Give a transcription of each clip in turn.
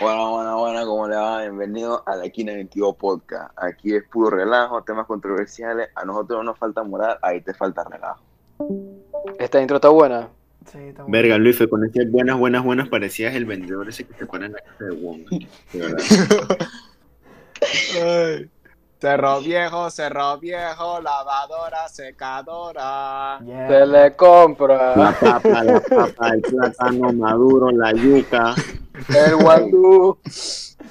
Bueno, bueno, bueno, ¿cómo le va? Bienvenido a la Quina 22 Podcast. Aquí es puro relajo, temas controversiales. A nosotros no nos falta moral, ahí te falta relajo. Esta intro está buena. Sí, está bueno. Verga, Luis, con esas buenas, buenas, buenas, parecías el vendedor ese que te pone en la casa de Wong. Ay. Cerro viejo, cerro viejo, lavadora, secadora. Yeah. Se le compra La papa, la papa, el plátano maduro, la yuca. El guandú.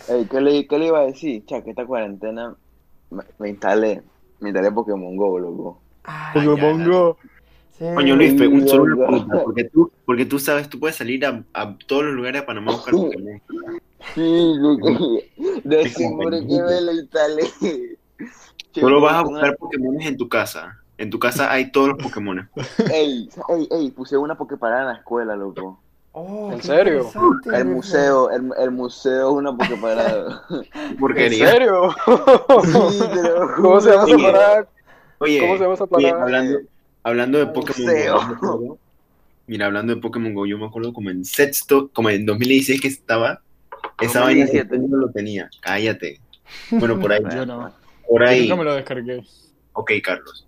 Ey, ¿qué, le, ¿Qué le iba a decir? Cha, que esta cuarentena me, me instalé, me instalé Pokémon Go, loco. Ay, Pokémon Go. sí. Coño, Luis, un solo una pregunta, porque tú, porque tú sabes, tú puedes salir a, a todos los lugares de Panamá a buscar Pokémon. Sí, loco. De seguro que me lo instalé. Solo vas a buscar Pokémon en tu casa. En tu casa hay todos los Pokémon. Ey, ey, ey, puse una Poképarada en la escuela, loco. Oh, ¿En serio? El museo, el, el museo es una Poképarada. ¿En Porquería. serio? Sí, lo juro. ¿Cómo se llama esa Oye. parada? Oye, ¿Cómo se llama esa oye, parada? hablando, hablando de Pokémon Museo. Go, yo me acuerdo- mira, hablando de Pokémon Go, yo me acuerdo como en sexto, como en 2016 que estaba, esa vaina que 2017. todo el mundo lo tenía. Cállate. Bueno, por ahí. Yo no. Por Yo ahí. nunca me lo descargué. Ok, Carlos.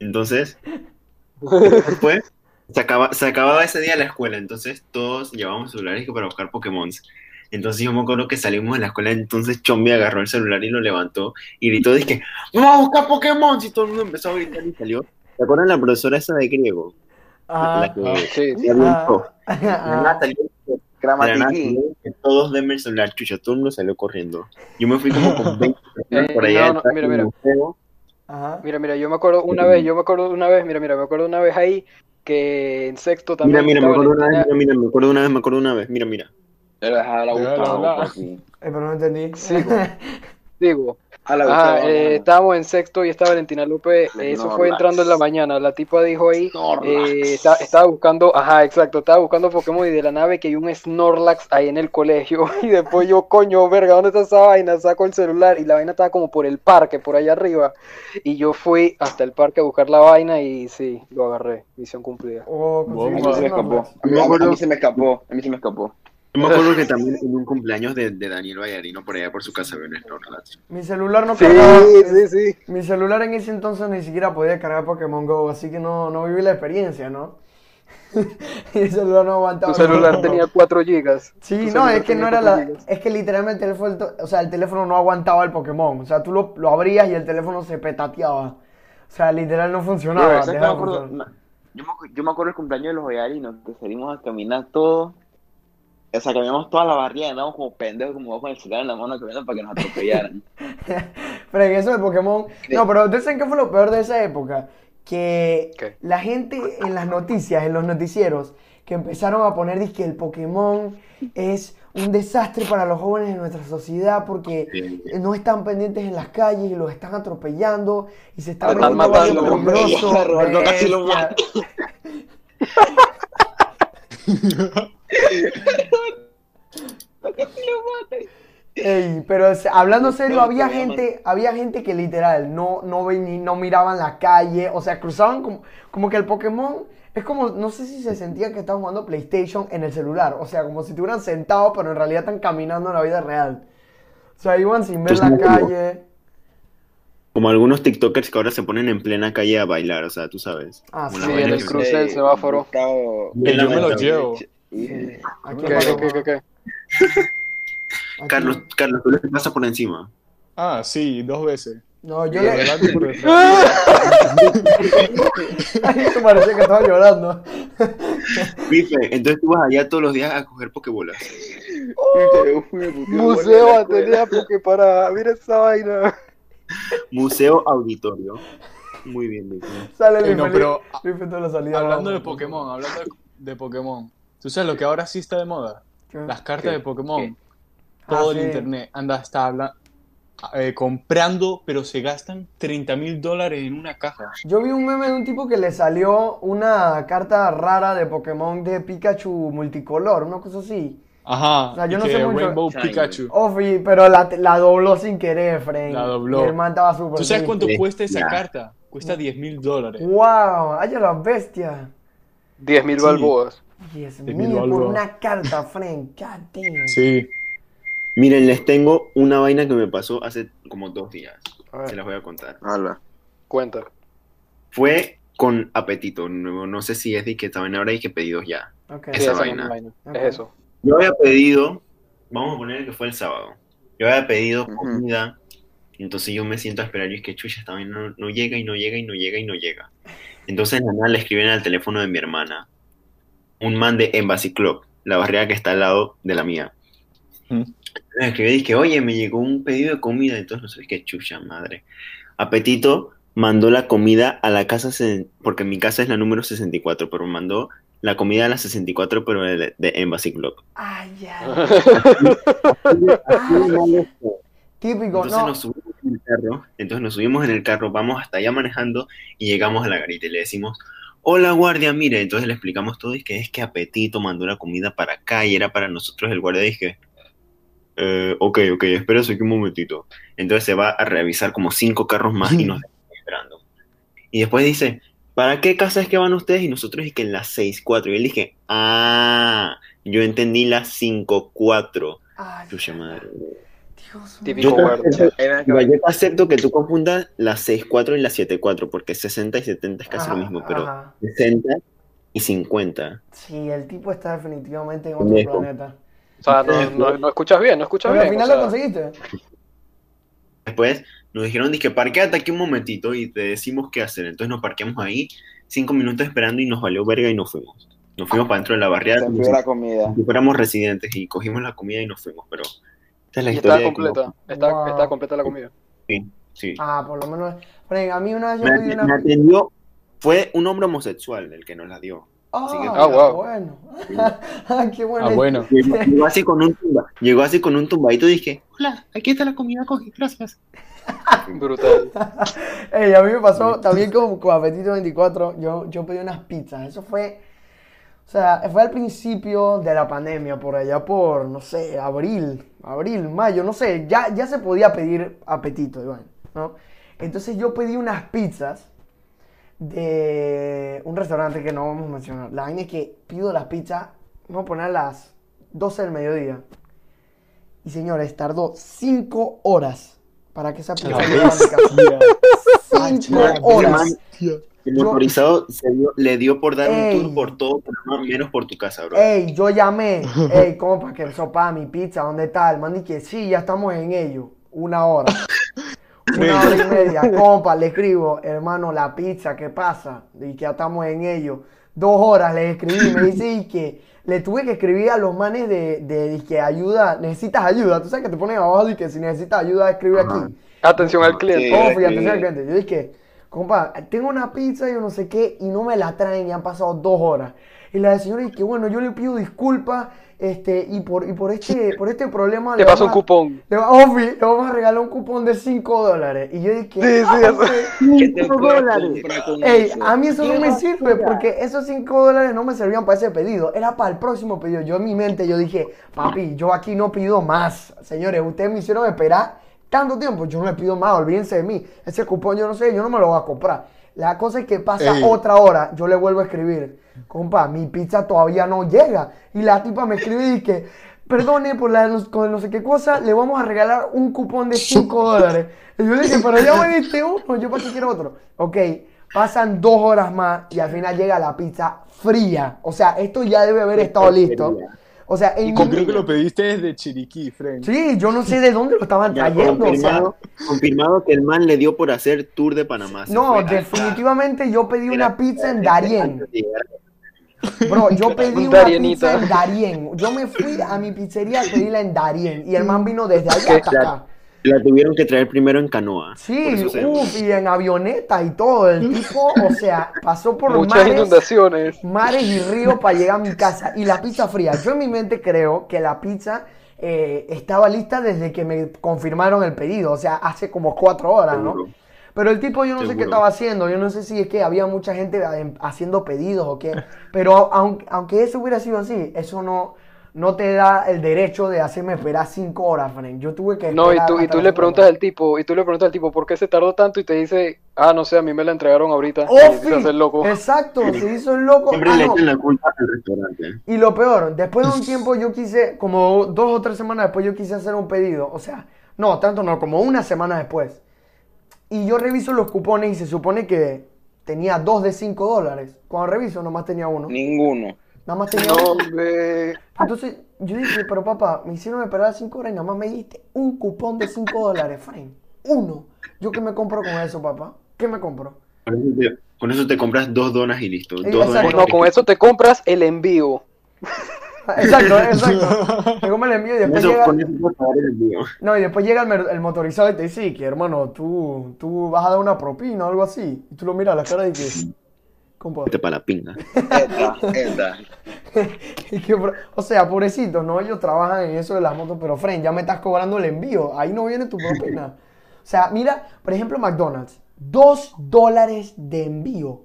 Entonces, después, se, acaba, se acababa ese día la escuela, entonces todos llevábamos celulares que para buscar Pokémon. Entonces yo me acuerdo que salimos de la escuela, entonces Chombi agarró el celular y lo levantó y gritó, dije, ¡vamos a buscar Pokémon! Y todo el mundo empezó a gritar y salió. ¿Te acuerdan la profesora esa de griego? Ah, La que Ah, Sí. ah, Gramatiquín. todos denme el celular, chucha, todo el mundo salió corriendo. Yo me fui como con 20 personas Eh, por allá no, no, mira, mira. Ajá. Mira, mira, yo me acuerdo una vez, yo me acuerdo una vez, mira, mira, me acuerdo una vez ahí que en sexto Mira, también mira, me estaba acuerdo una vez, mira, mira, me acuerdo una vez, me acuerdo una vez, mira, mira. Pero la hablar. papi. Eh, pero no entendí. Sí, Digo, A la ajá, Gustavo, eh, estábamos en sexto y estaba Valentina López, Le eh, eso fue entrando en la mañana, la tipa dijo ahí, eh, está- estaba buscando, ajá, exacto, estaba buscando Pokémon y de la nave que hay un Snorlax ahí en el colegio y después yo, coño, verga, ¿dónde está esa vaina? Saco el celular y la vaina estaba como por el parque, por allá arriba y yo fui hasta el parque a buscar la vaina y sí, lo agarré, misión cumplida. Oh, A mí conseguiste se me escapó. Snorlax. A mí, a mí se me escapó. A mí se me escapó. Yo me acuerdo que también en un cumpleaños de, de Daniel Vallarino por allá por su casa había un Snorlax. Mi celular no Sí, cargaba. sí, sí. Mi celular en ese entonces ni siquiera podía cargar Pokémon Go, así que no, no viví la experiencia, ¿no? Mi celular no aguantaba. Tu celular tenía 4 gigas. Sí, Tu no, es que no era 4 la. gigas. Es que literalmente el, to- o sea, el teléfono no aguantaba el Pokémon. O sea, tú lo, lo abrías y el teléfono se petateaba. O sea, literal no funcionaba. Pero, ¿sabes qué me acuerdo? Yo me, acu- yo me acuerdo el cumpleaños de los Hoyarinos, que salimos a caminar todos. O sea, caminamos toda la barriada, andábamos como pendejos, como con el celular en la mano caminando para que nos atropellaran. Pero en eso de Pokémon. No, pero ¿ustedes saben qué fue lo peor de esa época? Que ¿Qué? la gente en las noticias, en los noticieros, que empezaron a poner que el Pokémon es un desastre para los jóvenes de nuestra sociedad porque Sí. no están pendientes en las calles y los están atropellando y se están matando, barrio hombre, lo. Ey, pero hablando serio, No, había gente, había gente que literal no, no, no miraban la calle, o sea, cruzaban como, como que el Pokémon es como, no sé si se sentía que estaban jugando PlayStation en el celular, o sea, como si estuvieran sentados, pero en realidad están caminando en la vida real. O sea, iban sin ver Pues la como- calle. Como algunos TikTokers que ahora se ponen en plena calle a bailar, o sea, tú sabes. Ah, sí, en el cruce del semáforo. Yo me lo llevo. Y- Aquí ¿Qué, pasó, qué, qué, qué? aquí- Carlos, Carlos, tú le pasas por encima. Ah, sí, dos veces. No, yo le... delante y por detrás. Ay, eso parecía que estaba llorando. Bife, entonces tú vas allá todos los días a coger pokebolas. Pokémon Museo en la Atenea Poképarada, mira esa vaina. Museo Auditorio. Muy bien, Bife. Sale Eh, Luis no, pero Luis Felipe toda la salida. hablando de. Pokémon, hablando de Pokémon. ¿Tú sabes lo que ahora sí está de moda? ¿Qué? Las cartas ¿Qué? de Pokémon. ¿Qué? Todo Ah, el sí. internet anda hasta habla, eh, comprando, pero se gastan 30 mil dólares en una caja. Yo vi un meme de un tipo que le salió una carta rara de Pokémon de Pikachu multicolor, una cosa así. Ajá. O sea, yo no que sé mucho. Rainbow. Pikachu. Oh, pero la, la dobló sin querer, Fren. La dobló. El man estaba súper ¿Tú sabes triste. cuánto cuesta esa carta? Cuesta 10 mil dólares. ¡Wow! ¡Ay, la bestia! 10.000 Sí. balboas. Diez mil mil por una carta. God damn. Sí. Miren, les tengo una vaina que me pasó hace como dos días. Se las voy a contar. Habla. cuenta. Fue con apetito. No, no sé si es de que estaban ahora y que pedidos ya. Ok. Sí, Esa vaina. misma vaina. Es eso. Yo había pedido, vamos a poner que fue el sábado. Yo había pedido comida. Entonces yo me siento a esperar y es que chucha, esta vaina no, no llega y no llega y no llega y no llega. Entonces nada le escriben al teléfono de mi hermana. Un man de Embassy Club, la barrera que está al lado de la mía. Mm. Le escribí y dije, oye, me llegó un pedido de comida. Entonces no sé qué chucha, madre. Apetito mandó la comida a la casa, se- porque mi casa es la número 64, pero mandó la comida a la 64, pero de, de Embassy Club. Ay, ya. Entonces Típico, no. nos subimos en el carro, entonces nos subimos en el carro, vamos hasta allá manejando y llegamos a la garita y le decimos, hola guardia, mire, entonces le explicamos todo y que es que Apetito mandó la comida para acá y era para nosotros el guardia dije, eh, ok, ok, espérese aquí un momentito. Entonces se va a revisar como cinco carros más y nos deja esperando. Y después dice, ¿para qué casa es que van ustedes? Y nosotros y que en la 6-4. Y él dije, ah, yo entendí la 5-4. Ay, Chucha madre. Típico Yo yo te acepto que tú confundas la 6-4 y la 7-4, porque 60 y 70 es casi Ajá, lo mismo, pero ajá. 60 y 50. Sí, el tipo está definitivamente en otro planeta. O sea, no, no, no escuchas bien, no escuchas Pero al bien. final o lo sea, conseguiste. Después nos dijeron, dije, parquéate aquí un momentito y te decimos qué hacer. Entonces nos parqueamos ahí, cinco minutos esperando y nos valió verga y nos fuimos. Nos fuimos para dentro de la barriada como envió la si, comida. si fuéramos residentes y cogimos la comida y nos fuimos, pero esta es la y historia está completa. Está, Wow. está completa la comida. Sí, sí. Ah, por lo menos. Fren, a mí una vez yo Me, pedí me una. atendió, fue un hombre homosexual el que nos la dio. Así que- Ah, Ah, wow. bueno. Ah, qué bueno. Ah, bueno. Llegó, llegó así con un tumba, llegó así con un tumbadito y dije, hola, aquí está la comida, coge, gracias. Brutal. Ey, a mí me pasó también con, con Apetito 24. Yo, yo pedí unas pizzas. Eso fue. O sea, fue al principio de la pandemia, por allá por, no sé, abril, abril, mayo, no sé. Ya, ya se podía pedir apetito, Iván, ¿no? Entonces yo pedí unas pizzas de un restaurante que no vamos a mencionar. La vaina es que pido las pizzas, vamos a poner a las 12 del mediodía. Y señores, tardó 5 horas para que esa pizza llegara a mi casa. Cinco Ay, horas. El Yo- motorizado se dio- le dio por dar Ey. un tour por todo, Panamá, menos por tu casa, bro. Ey, yo llamé. Ey, compa, que sopa mi pizza, ¿dónde está? El man que sí, ya estamos en ello. Una hora. Una hora y media. Compa, le escribo, hermano, la pizza, ¿qué pasa? Y que ya estamos en ello. Dos horas le escribí, me dice y que le tuve que escribir a los manes de, de, de que ayuda, necesitas ayuda. Tú sabes que te ponen abajo y que si necesitas ayuda, escribe Ajá. aquí. Atención al cliente. Sí. Oh, atención al cliente. Yo dije, compa, tengo una pizza y yo no sé qué, y no me la traen, y han pasado dos horas. Y la señora dice que bueno, yo le pido disculpas, este, y por, y por este, por este problema Te le paso un vamos a- cupón. Le, va- Ofi, le vamos a regalar un cupón de 5 dólares. Y yo dije, Sí, sí, "Ah, eso- ok". ¿Qué te Cinco puedo dólares. Ey, eso? a mí eso no ¿Qué me sirve porque esos 5 dólares no me servían para ese pedido. Era para el próximo pedido. Yo en mi mente yo dije, papi, yo aquí no pido más. Señores, ustedes me hicieron esperar tanto tiempo. Yo no le pido más, olvídense de mí. Ese cupón yo no sé, yo no me lo voy a comprar. La cosa es que pasa Ey. otra hora, yo le vuelvo a escribir, compa, mi pizza todavía no llega. Y la tipa me escribe y dice, perdone por la, no- con no sé qué cosa, le vamos a regalar un cupón de 5 dólares. Y yo dije, pero ya me diste uno, yo para qué quiero otro. Ok, pasan dos horas más y al final llega la pizza fría. O sea, esto ya debe haber estado listo. O sea, en Y mi- creo que lo pediste desde Chiriquí, Frank. Sí, yo no sé de dónde lo estaban Ya, trayendo. o sea. confirmado, confirmado que el man le dio por hacer tour de Panamá. No, fue definitivamente yo pedí una pizza en Darien. Bro, yo pedí Un una pizza en Darien. Yo me fui a mi pizzería a pedirla en Darien. Y el man vino desde allá hasta acá. La tuvieron que traer primero en canoa. Sí, uff, y en avioneta y todo. El tipo, o sea, pasó por Muchas mares, inundaciones. mares y ríos para llegar a mi casa. Y la pizza fría. Yo en mi mente creo que la pizza eh, estaba lista desde que me confirmaron el pedido. O sea, hace como cuatro horas, ¿no? Seguro. Pero el tipo yo no sé qué estaba haciendo, yo no sé si es que había mucha gente eh, haciendo pedidos o qué, pero aunque, aunque eso hubiera sido así, eso no, no te da el derecho de hacerme esperar cinco horas, Frank. Yo tuve que No, y tú, y tú le preguntas horas. al tipo, y tú le preguntas al tipo, ¿por qué se tardó tanto? Y te dice, ah, no sé, a mí me la entregaron ahorita. ¡Oh, se hace loco. Exacto, se hizo el loco. Siempre Ah, le no. la culpa al restaurante. Y lo peor, después de un tiempo yo quise, como dos o tres semanas después yo quise hacer un pedido. O sea, no, tanto no, como una semana después. Y yo reviso los cupones y se supone que tenía dos de cinco dólares. Cuando reviso, nomás tenía uno. Ninguno. Nada más tenía No, hombre. Entonces yo dije, pero papá, me hicieron esperar cinco horas y nada más me diste un cupón de cinco dólares, Frank. Uno. ¿Yo qué me compro con eso, papá? ¿Qué me compro? Con eso te, te compras dos donas y listo. Dos exacto. donas No, con eso te compras el envío. Exacto, exacto. Me como el envío y después eso, llega... el envío. No, y después llega el, motorizado y te dice "Sí, que hermano, tú, tú vas a dar una propina o algo así. Y tú lo miras a la cara y que... Compa. Vete para la pinga. Esta, esta. Y que, bro- o sea, pobrecitos, ¿no? Ellos trabajan en eso de las motos, pero Fren, ya me estás cobrando el envío. Ahí no viene tu propina. O sea, mira, por ejemplo, McDonald's. Dos dólares de envío.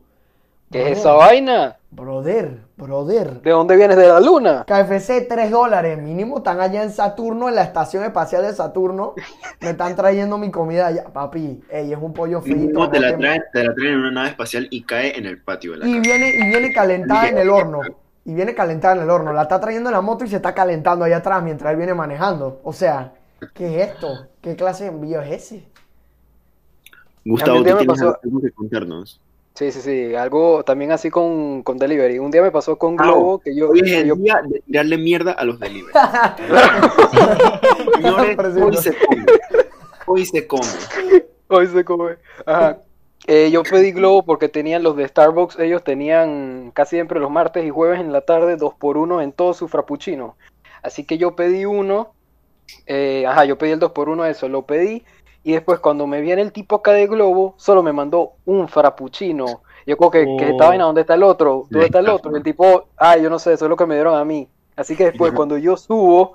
¿Qué es esa vaina? Brother, brother. ¿De dónde vienes de la luna? KFC 3 dólares, mínimo están allá en Saturno, en la estación espacial de Saturno. Me están trayendo mi comida allá. Papi, ey, es un pollo frito. Te la, traen, te la traen en una nave espacial y cae en el patio de la Y casa. viene, y viene calentada en el horno. Y viene calentada en el horno. La está trayendo en la moto y se está calentando allá atrás mientras él viene manejando. O sea, ¿qué es esto? ¿Qué clase de envío es ese? Gustavo, tú tienes algo que contarnos. Sí, sí, sí, algo también así con, con delivery. Un día me pasó con Globo que yo, Hoy es el yo- día de tirarle mierda a los delivery. Señores, hoy se come. Hoy se come. Hoy se come. Ajá. Eh, yo pedí Globo porque tenían los de Starbucks, ellos tenían casi siempre los martes y jueves en la tarde dos por uno en todo su frappuccino. Así que yo pedí uno, eh, ajá, yo pedí el dos por uno eso, lo pedí y después cuando me viene el tipo acá de Globo, solo me mandó un frappuccino. Yo como que, que Oh. esta vaina, ¿dónde está el otro? ¿Dónde está el otro? Y el tipo, ay, yo no sé, eso es lo que me dieron a mí. Así que después cuando yo subo,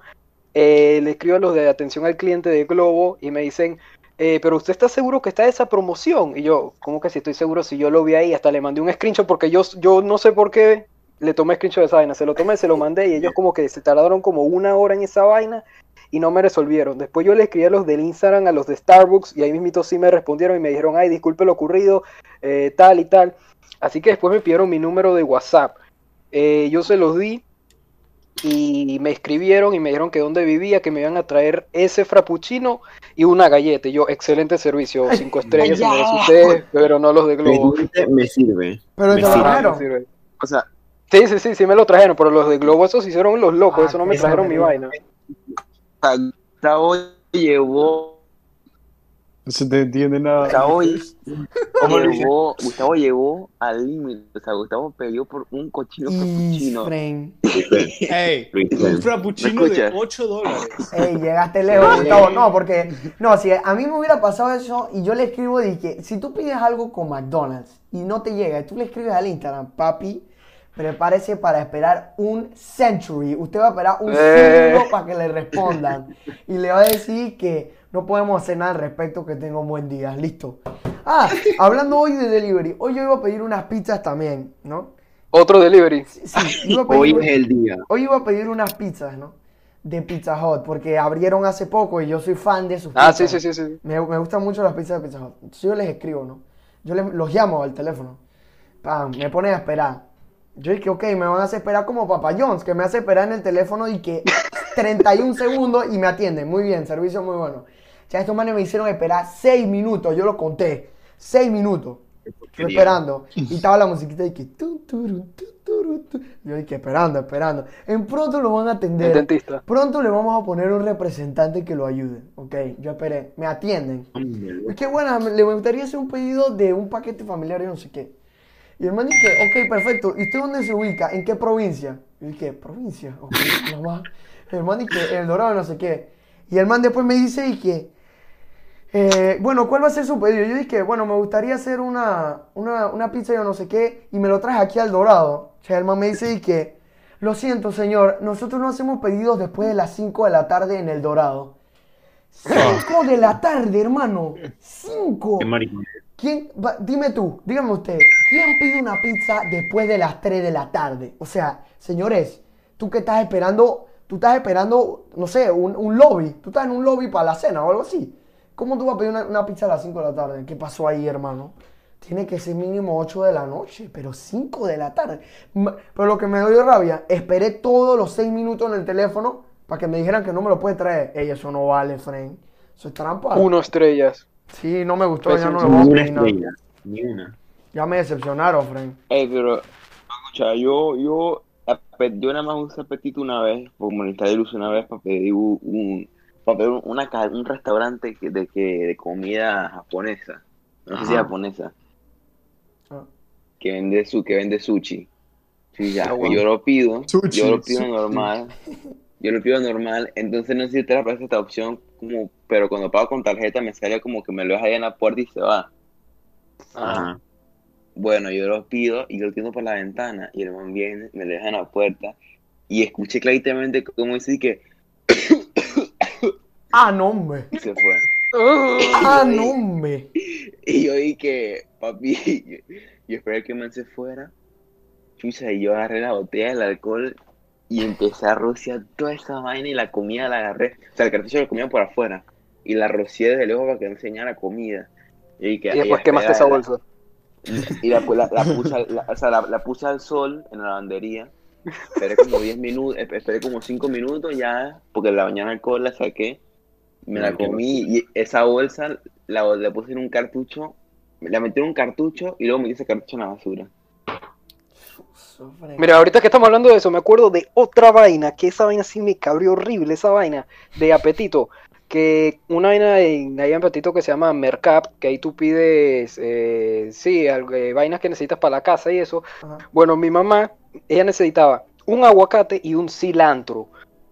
eh, le escribo a los de atención al cliente de Globo y me dicen, eh, pero usted está seguro que está esa promoción? Y yo, ¿cómo que si estoy seguro si yo lo vi ahí? Hasta le mandé un screenshot porque yo, yo no sé por qué le tomé screenshot de esa vaina. Se lo tomé, se lo mandé y ellos como que se tardaron como una hora en esa vaina y no me resolvieron. Después yo le escribí a los del Instagram, a los de Starbucks y ahí mismito sí me respondieron y me dijeron, ay, disculpe lo ocurrido, eh, tal y tal. Así que después me pidieron mi número de WhatsApp. Eh, yo se los di y me escribieron y me dijeron que dónde vivía, que me iban a traer ese frappuccino y una galleta. Y yo, excelente servicio, cinco estrellas, usted, pero no los de Globo. Me sirve. Pero Me te lo sirve. O sea, Sí, sí, sí, sí me lo trajeron, pero los de Globo esos hicieron los locos, Ah, eso no me trajeron mi maravilla. Gustavo llevó. No se te entiende nada. Gustavo, ¿Cómo lo llevó, Gustavo llevó al límite. O sea, Gustavo peleó por un cochino frappuccino. Ey, un frappuccino ¿Me de escuchas? 8 dólares. Ey, llegaste lejos, Gustavo. No, porque, no, si a mí me hubiera pasado eso y yo le escribo que si tú pides algo con McDonald's y no te llega y tú le escribes al Instagram, papi, prepárese para esperar un century. Usted va a esperar un Eh. siglo para que le respondan. Y le va a decir que no podemos hacer nada al respecto, que tenga un buen día. Listo. Ah, hablando hoy de delivery, hoy yo iba a pedir unas pizzas también, ¿no? Otro delivery. Sí, iba a pedir Hoy es el día. Hoy iba a pedir unas pizzas, ¿no? De Pizza Hut, porque abrieron hace poco y yo soy fan de sus Ah, sí, pizzas. sí, sí, sí. Me, me gustan mucho las pizzas de Pizza Hut. Entonces yo les escribo, ¿no? Yo les- los llamo al teléfono. Pam, me ponen a esperar. Yo dije, ok, me van a hacer esperar como Papa John's, que me hace esperar en el teléfono y que 31 segundos y me atienden. Muy bien, servicio muy bueno. Ya estos manes me hicieron esperar 6 minutos, yo lo conté. 6 minutos. Yo esperando. Y estaba la musiquita y que... tu, turu, tu, turu, tu. Yo dije, esperando, esperando. En pronto lo van a atender. El dentista. Pronto le vamos a poner un representante que lo ayude. Ok, yo esperé. Me atienden. Es que bueno, le gustaría hacer un pedido de un paquete familiar y no sé qué. Y el man dice, ok, perfecto. ¿Y usted dónde se ubica? ¿En qué provincia? Y dije, ¿provincia? Ok, mamá. El man dice, El Dorado, no sé qué. Y el man después me dice, y que, eh, bueno, ¿cuál va a ser su pedido? Yo dije, bueno, me gustaría hacer una, una, una pizza yo no sé qué. Y me lo traje aquí al Dorado. O sea, el man me dice, y que, lo siento, señor, nosotros no hacemos pedidos después de las 5 de la tarde en el Dorado. 5 de la tarde, hermano. 5. Qué maricón. ¿Quién, va- dime tú, dígame usted, ¿quién pide una pizza después de las 3 de la tarde? O sea, señores, tú que estás esperando, tú estás esperando, no sé, un, un lobby. Tú estás en un lobby para la cena o algo así. ¿Cómo tú vas a pedir una, una pizza a las 5 de la tarde? ¿Qué pasó ahí, hermano? Tiene que ser mínimo 8 de la noche, pero 5 de la tarde. Pero lo que me dio rabia, esperé todos los 6 minutos en el teléfono para que me dijeran que no me lo puede traer. Ey, eso no vale, friend. Eso es trampa. Uno estrellas. Sí, no me gustó, ya no Pésimo. lo voy Ni a una pedir nada. estrella. Ni una. Ya me decepcionaron, friend. Ey, pero, escucha, yo, yo, yo nada más usé apetito una vez, por molestar Luz una vez para pedir un, para pedir una, un restaurante que- de, que, de comida japonesa, no sé si japonesa, Ah. que vende, su, que vende sushi. Sí, ya, Ah, bueno. yo lo pido, Sushi, yo lo pido sushi. normal, yo lo pido normal, entonces no sé si usted aparece esta opción, como, pero cuando pago con tarjeta me sale como que me lo deja ahí en la puerta y se va. Ajá. Bueno, yo lo pido y yo lo tiendo por la ventana y el man viene, me lo deja en la puerta y escuché claramente como dice que Ah, no, hombre. y se fue. Ah, no, hombre. Y yo dije, papi, yo, yo esperé que el man se fuera. Chucha, y yo agarré la botella del alcohol y empecé a rociar toda esa vaina y la comida la agarré. O sea, el cartucho lo comía por afuera y la rocié desde lejos para que no enseñara comida. Y, que, Y después quemaste esa bolsa. Y la, la, la puse, al- la- o sea, la, la puse al sol en la lavandería. Esperé como 10 minutos, esperé como 5 minutos ya, porque la mañana alcohol la saqué, me la comí y esa bolsa la, la puse en un cartucho, la metí en un cartucho y luego metí ese cartucho en la basura. Mira, ahorita que estamos hablando de eso, me acuerdo de otra vaina, que esa vaina sí me cabrió horrible, esa vaina de apetito. Que una vaina en, apetito que se llama Mercap, que ahí tú pides, eh, sí, algo, eh, vainas que necesitas para la casa y eso. Ajá. Bueno, mi mamá, ella necesitaba un aguacate y un cilantro.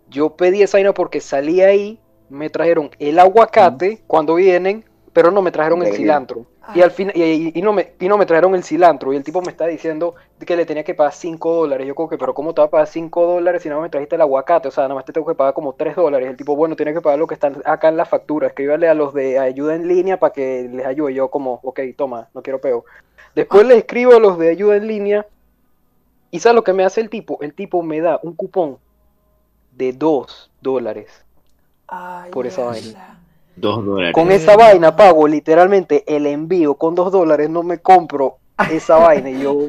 Yo pedí esa vaina porque salí ahí, me trajeron el aguacate cuando vienen, pero no me trajeron el cilantro. Y al fin, y, y- y no me, y no me trajeron el cilantro. Y el tipo me está diciendo que le tenía que pagar 5 dólares. Yo como que, pero ¿cómo te va a pagar 5 dólares si no me trajiste el aguacate? O sea, nada más te tengo que pagar como 3 dólares. El tipo, bueno, tiene que pagar lo que está acá en la factura. Escríbale a los de ayuda en línea para que les ayude. Yo como, ok, toma, no quiero peo. Después le escribo a los de ayuda en línea. ¿Y sabes lo que me hace el tipo? El tipo me da un cupón de 2 dólares. Ay, Por esa vaina. Dos dólares. Con esa vaina pago literalmente el envío con 2 dólares. No me compro esa vaina. Y yo,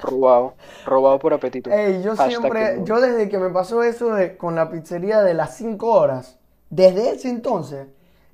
robado. Robado por apetito. Ey, yo Hashtag siempre, que yo desde que me pasó eso de, con la pizzería de las 5 horas, desde ese entonces,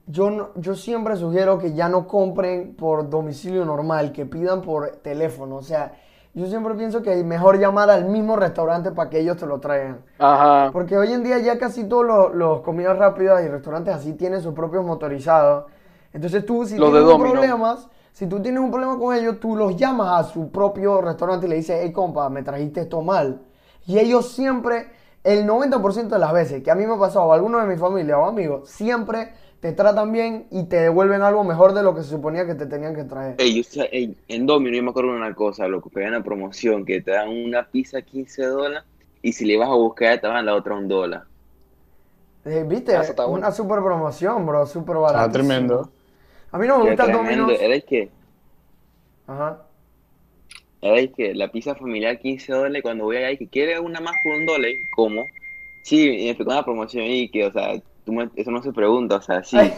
yo, no- yo siempre sugiero que ya no compren por domicilio normal, que pidan por teléfono. O sea, yo siempre pienso que es mejor llamar al mismo restaurante para que ellos te lo traigan. Ajá. Porque hoy en día ya casi todos los, los comidas rápidas y restaurantes así tienen sus propios motorizados. Entonces tú, si Los tienes un problemas, si tú tienes un problema con ellos, tú los llamas a su propio restaurante y le dices, hey compa, me trajiste esto mal. Y ellos siempre, el 90% de las veces que a mí me ha pasado, o a alguno de mi familia o amigos, siempre te tratan bien y te devuelven algo mejor de lo que se suponía que te tenían que traer. Ey, ey, en Domino yo me acuerdo de una cosa, lo que pegan la promoción, que te dan una pizza 15 dólares y si le vas a buscar te dan la otra un dólar. Eh, ¿Viste? Ah, eso está bueno. Una super promoción, bro, super barata. Está tremendo. A mí no me gusta. Era el que, Ajá. era el que la pizza familiar 15 dólares cuando voy allá y que quiere una más por un dólar, ¿cómo? Sí, me explicó una promoción y que, o sea, eso no se pregunta, o sea, sí.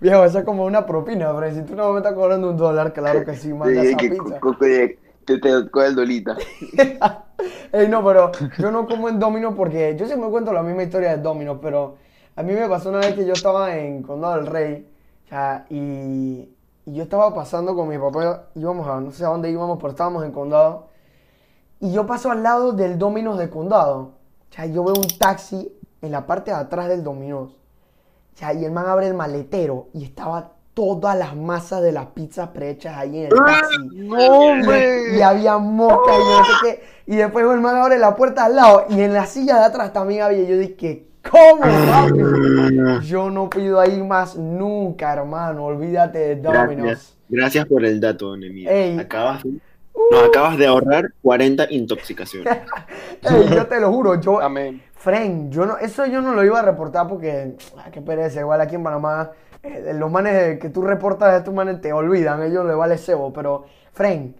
Viejo, eso es como una propina, pero si tú no me estás cobrando un dólar, claro que sí, manda Ey, esa que pizza. te, te coge el dolita. Ey, no, pero yo no como en Domino porque yo siempre cuento la misma historia de Domino, pero a mí me pasó una vez que yo estaba en Condado del Rey sea, y, y yo estaba pasando con mi papá, íbamos a, no sé a dónde íbamos, pero estábamos en Condado y yo paso al lado del Domino's de Condado. O sea, yo veo un taxi en la parte de atrás del Domino's. O sea, y el man abre el maletero y estaba todas las masas de las pizzas prehechas ahí en el taxi. Y había mosca y no sé qué. Y después el man abre la puerta al lado y en la silla de atrás también había. Y yo dije, ¿cómo, papi? Yo no pido ahí más nunca, hermano. Olvídate de Domino's. Gracias. Gracias por el dato, Nemi. Ey. Acabas de- nos acabas de ahorrar 40 intoxicaciones. Ey, yo te lo juro, yo, Amén. Fren, yo no, eso yo no lo iba a reportar porque, ah, qué pereza, igual aquí en Panamá, eh, los manes que tú reportas de estos manes te olvidan, ellos les vale cebo, pero, Fren,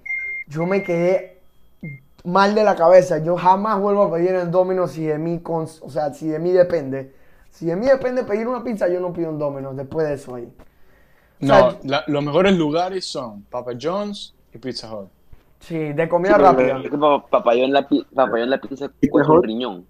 yo me quedé mal de la cabeza. Yo jamás vuelvo a pedir en Domino's si de mí, o sea, si de mí depende. Si de mí depende pedir una pizza, yo no pido un Domino's después de eso ahí. O sea, No, la- los mejores lugares son Papa John's y Pizza Hut. Sí, de comida rápida. Papayón la, papayón la pizza un riñón.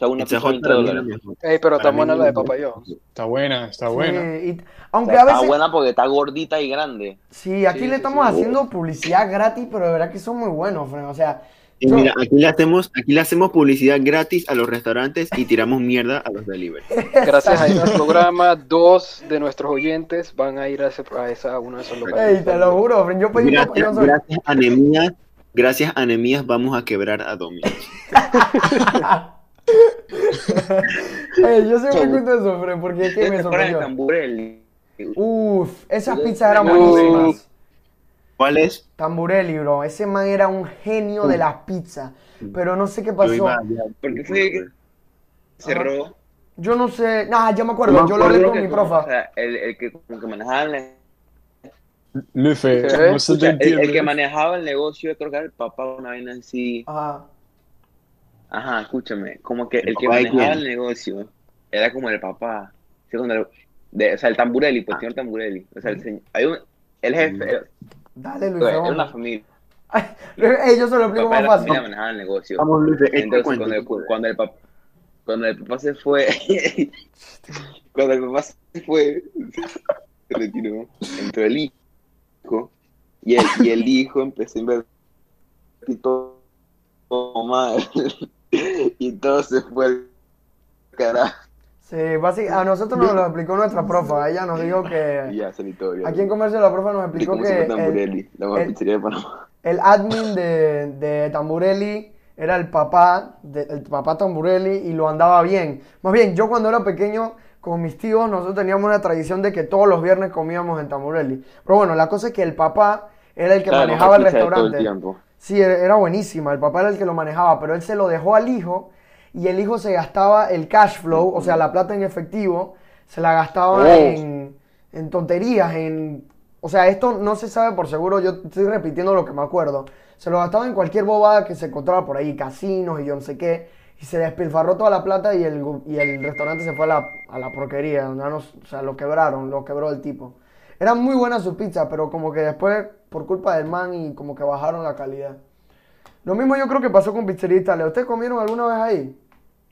O sea, una Pizza pizza Hut 20 para mí es dólares. Ey, pero está buena la de. Papayón. Está buena, está Sí, buena. y- O aunque sea, a veces, Está buena porque está gordita y grande. sí, aquí Sí, le sí, estamos sí. haciendo publicidad gratis, pero de verdad que son muy buenos, Fran. O sea, Y mira, aquí le hacemos, aquí le hacemos publicidad gratis a los restaurantes y tiramos mierda a los delivery. Gracias a este programa, dos de nuestros oyentes van a ir a, ese, a esa, a uno de esos locales. ey, te lo juro, Fran. Yo pedí Gracias, papayón gracias a Anemías, gracias a Anemías vamos a quebrar a Domino's. Ey, yo siempre cuento eso, Fran, porque es que me de. Tamburelli. Uf, esas pizzas eran buenísimas. ¿Cuál es? Tamburelli, bro. Ese man era un genio de las pizzas. Pero no sé qué pasó. Porque fue que cerró. Yo no sé. Nah, ya me acuerdo. No me Yo lo hablé con mi O profa. sea, el, el que, como que manejaba el, Lufe, ¿Qué? no se te el, el que manejaba el negocio, creo que era el papá, una vaina así. Ajá. Ajá, escúchame. Como que ¿El el, que manejaba el negocio era como el papá. Sí, cuando el- de- o sea, el Tamburelli, Ah. pues, señor Tamburelli. O sea, el señor. Hay un, el jefe. Dale, Luis. era una familia. Ey, yo se lo El explico más fácil. manejaba el negocio. Vamos, Luis, este Entonces, cuento. cuando el, cuando el papá, cuando el papá se fue, cuando el papá se fue, se retiró, entró el hijo, y el, y el hijo empezó a invertir todo, todo mal, y todo se fue al carajo, Sí, a nosotros nos lo explicó nuestra profa. Ella nos dijo que. ya. Aquí en Comercio la profa nos ¿Y explicó que. el-? La el- pizzería de Panamá. El admin de, de Tamburelli era el papá, de- el papá Tamburelli, y lo andaba bien. Más bien, yo cuando era pequeño, con mis tíos, nosotros teníamos una tradición de que todos los viernes comíamos en Tamburelli. Pero bueno, la cosa es que el papá era el que Claro, manejaba el de todo restaurante. tiempo. Sí, era buenísima. El papá era el que lo manejaba, pero él se lo dejó al hijo y el hijo se gastaba el cash flow, o sea, la plata en efectivo, se la gastaba Oh. en, en tonterías, en... O sea, esto no se sabe por seguro, yo estoy repitiendo lo que me acuerdo. Se lo gastaba en cualquier bobada que se encontraba por ahí, casinos y yo no sé qué, y se despilfarró toda la plata y el, y el restaurante se fue a la, a la porquería, no- o sea, lo quebraron, lo quebró el tipo. Eran muy buenas sus pizzas, pero como que después, por culpa del man, y como que bajaron la calidad. Lo mismo yo creo que pasó con Pizzería Italia. ¿Ustedes comieron alguna vez ahí?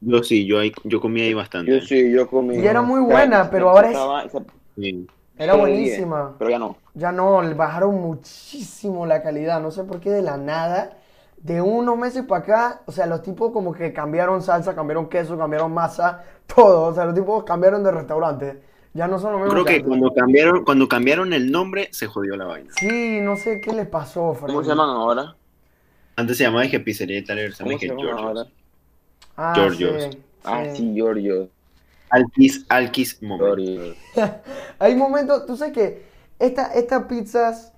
Yo sí, yo, ahí- yo comí ahí bastante. Yo sí, yo comí. Y era muy buena, pero ahora es-. Era buenísima. Pero ya no. Ya no, bajaron muchísimo la calidad. No sé por qué de la nada. De unos meses para acá, o sea, los tipos como que cambiaron salsa, cambiaron queso, cambiaron masa, todo. O sea, los tipos cambiaron de restaurante. Ya no son los mismos Creo que cuando cambiaron, cuando cambiaron el nombre, se jodió la vaina. Sí, no sé qué les pasó, ¿Cómo Fernando. se llaman ahora? Antes se llamaba dije pizzería italiana, se ¿Cómo llama se dije llaman Giorgio's. ahora? Ah, Giorgio's. sí, Ah, sí. Giorgio. Alquis, Alquis Moment. Giorgio. Hay momentos, tú sabes que esta- estas pizzas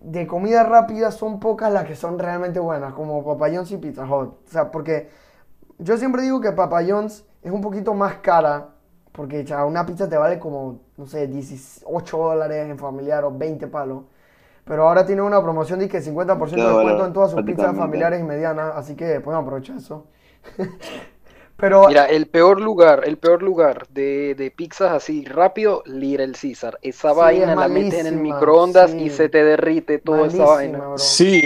de comida rápida son pocas las que son realmente buenas, como Papa John's y Pizza Hut. O sea, porque yo siempre digo que Papa John's es un poquito más cara, porque cha, una pizza te vale como, no sé, 18 dólares en familiar o 20 palos. Pero ahora tiene una promoción de que 50% de descuento en todas sus pizzas familiares y medianas, así que pueden aprovechar eso. Pero Mira, el peor lugar, el peor lugar de, de pizzas así rápido, Little Caesar. Esa Sí, vaina es la metes en el microondas sí. y se te derrite toda malísima, esa vaina. bro. Sí,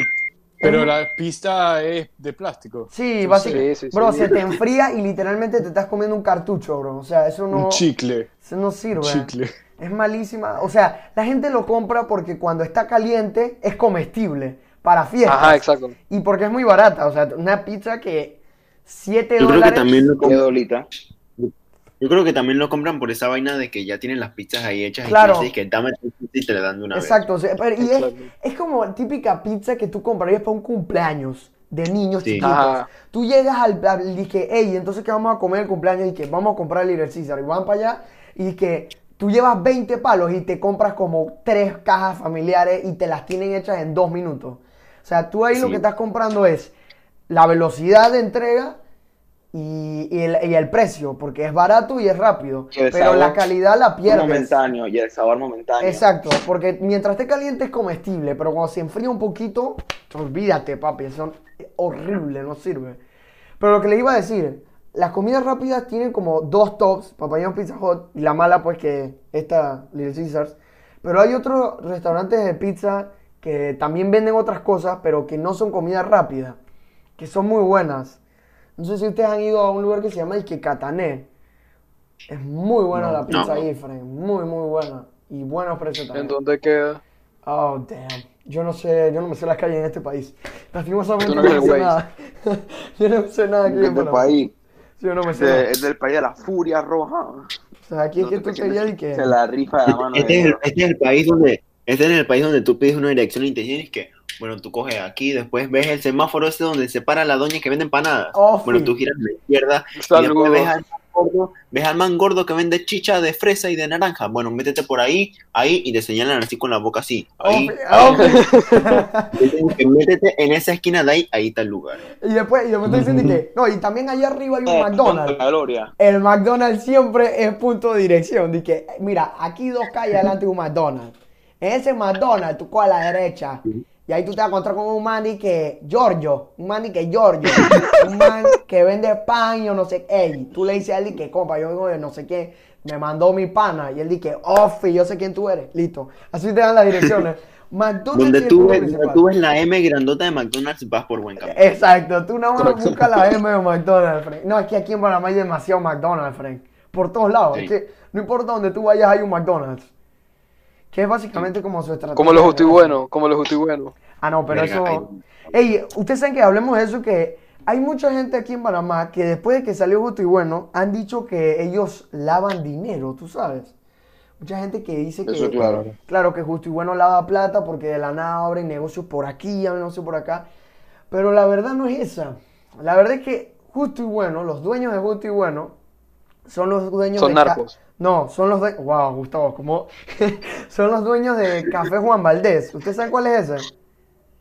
pero la pista es de plástico. Sí, Entonces, básicamente. sí, sí, bro, sí. se te enfría y literalmente te estás comiendo un cartucho, bro. O sea, eso no, Un chicle. eso no sirve. Chicle. Es malísima. O sea, la gente lo compra porque cuando está caliente es comestible para fiestas. Ajá, exacto. Y porque es muy barata. O sea, una pizza que 7 Yo creo dólares. que también lo dolita. Yo creo que también lo compran por esa vaina de que ya tienen las pizzas ahí hechas Claro. y que dame tu pizza y te la dan de una Exacto. o sea, pero- y es, Exacto. es como típica pizza que tú comprarías para un cumpleaños de niños Sí. chiquitos. Ajá. Tú llegas al, al dije, hey, entonces ¿qué vamos a comer el cumpleaños? Y que vamos a comprar el Little Caesar. Y van para allá y que tú llevas 20 palos y te compras como tres cajas familiares y te las tienen hechas en dos minutos. O sea, tú ahí lo que estás comprando es la velocidad de entrega y, y el, y el precio, porque es barato y es rápido. Y Pero sabor la calidad la pierdes. Momentáneo y el sabor momentáneo. Exacto, porque mientras esté caliente es comestible, pero cuando se enfría un poquito, olvídate, papi, son horribles, no sirve. Pero lo que le iba a decir, las comidas rápidas tienen como dos tops, Papa John's Pizza Hut y la mala pues que esta Little Caesars. Pero hay otros restaurantes de pizza que también venden otras cosas, pero que no son comida rápida, que son muy buenas. No sé si ustedes han ido a un lugar que se llama Isque Catané. Es muy buena la pizza no. ahí, Frank. Muy, muy buena. Y buenos precios también. ¿En dónde queda? Oh, damn. Yo no sé, yo no me sé las calles en este país. Lastimosamente no, no sé nada. yo no sé nada aquí Es en del Panamá. país. Yo no me sé de- nada. es del país de la furia roja. O sea, aquí es que tú querías y que... Se la rifa de la mano. Este de es, el, Dios. este es el país donde este es el país donde tú pides una dirección y te tienes que, bueno, tú coges aquí, después ves el semáforo ese donde se para la doña que vende empanadas. Oh, bueno, tú giras a la izquierda y Saludos. después ves al man gordo, ves al man gordo que vende chicha de fresa y de naranja. Bueno, métete por ahí, ahí y te señalan así con la boca así. Ahí, Oh, ahí. oh, métete en esa esquina de ahí, ahí está el lugar. y después, y después te dicen que... No, y también allá arriba hay un Eh, McDonald's. La gloria. El McDonald's siempre es punto de dirección. Que, mira, aquí dos calles adelante hay un McDonald's. En ese McDonald's tú coges a la derecha. Y ahí tú te vas a encontrar con un man que Giorgio, un man que Giorgio, un man que vende pan y yo no sé, ey, tú le dices a él que compa, yo de no sé qué, me mandó mi pana y él dice que Offi, yo sé quién tú eres, listo. Así te dan las direcciones. McDonald's Donde tú, ves, tú ves la M grandota de McDonald's, vas por buen camino. Exacto, tú nada más buscas la M de McDonald's, Frank. No, es que aquí en Panamá hay demasiado McDonald's, Frank. Por todos lados. Sí. Es que no importa donde tú vayas, hay un McDonald's. Que es básicamente como su estrategia. Como los justo y bueno, como los justo y bueno. Ah, no, pero Verga, eso. hay- Ey, ustedes saben que hablemos de eso, que hay mucha gente aquí en Panamá que después de que salió Justo y Bueno, han dicho que ellos lavan dinero, tú sabes. Mucha gente que dice que. Eso claro. Claro que Justo y Bueno lava plata porque de la nada abren negocios por aquí, abren negocios por acá. Pero la verdad no es esa. La verdad es que Justo y Bueno, los dueños de Justo y Bueno, son los dueños Son de. narcos. No, son los dueños. Wow, Gustavo, como. son los dueños de Café Juan Valdés. ¿Ustedes saben cuál es ese?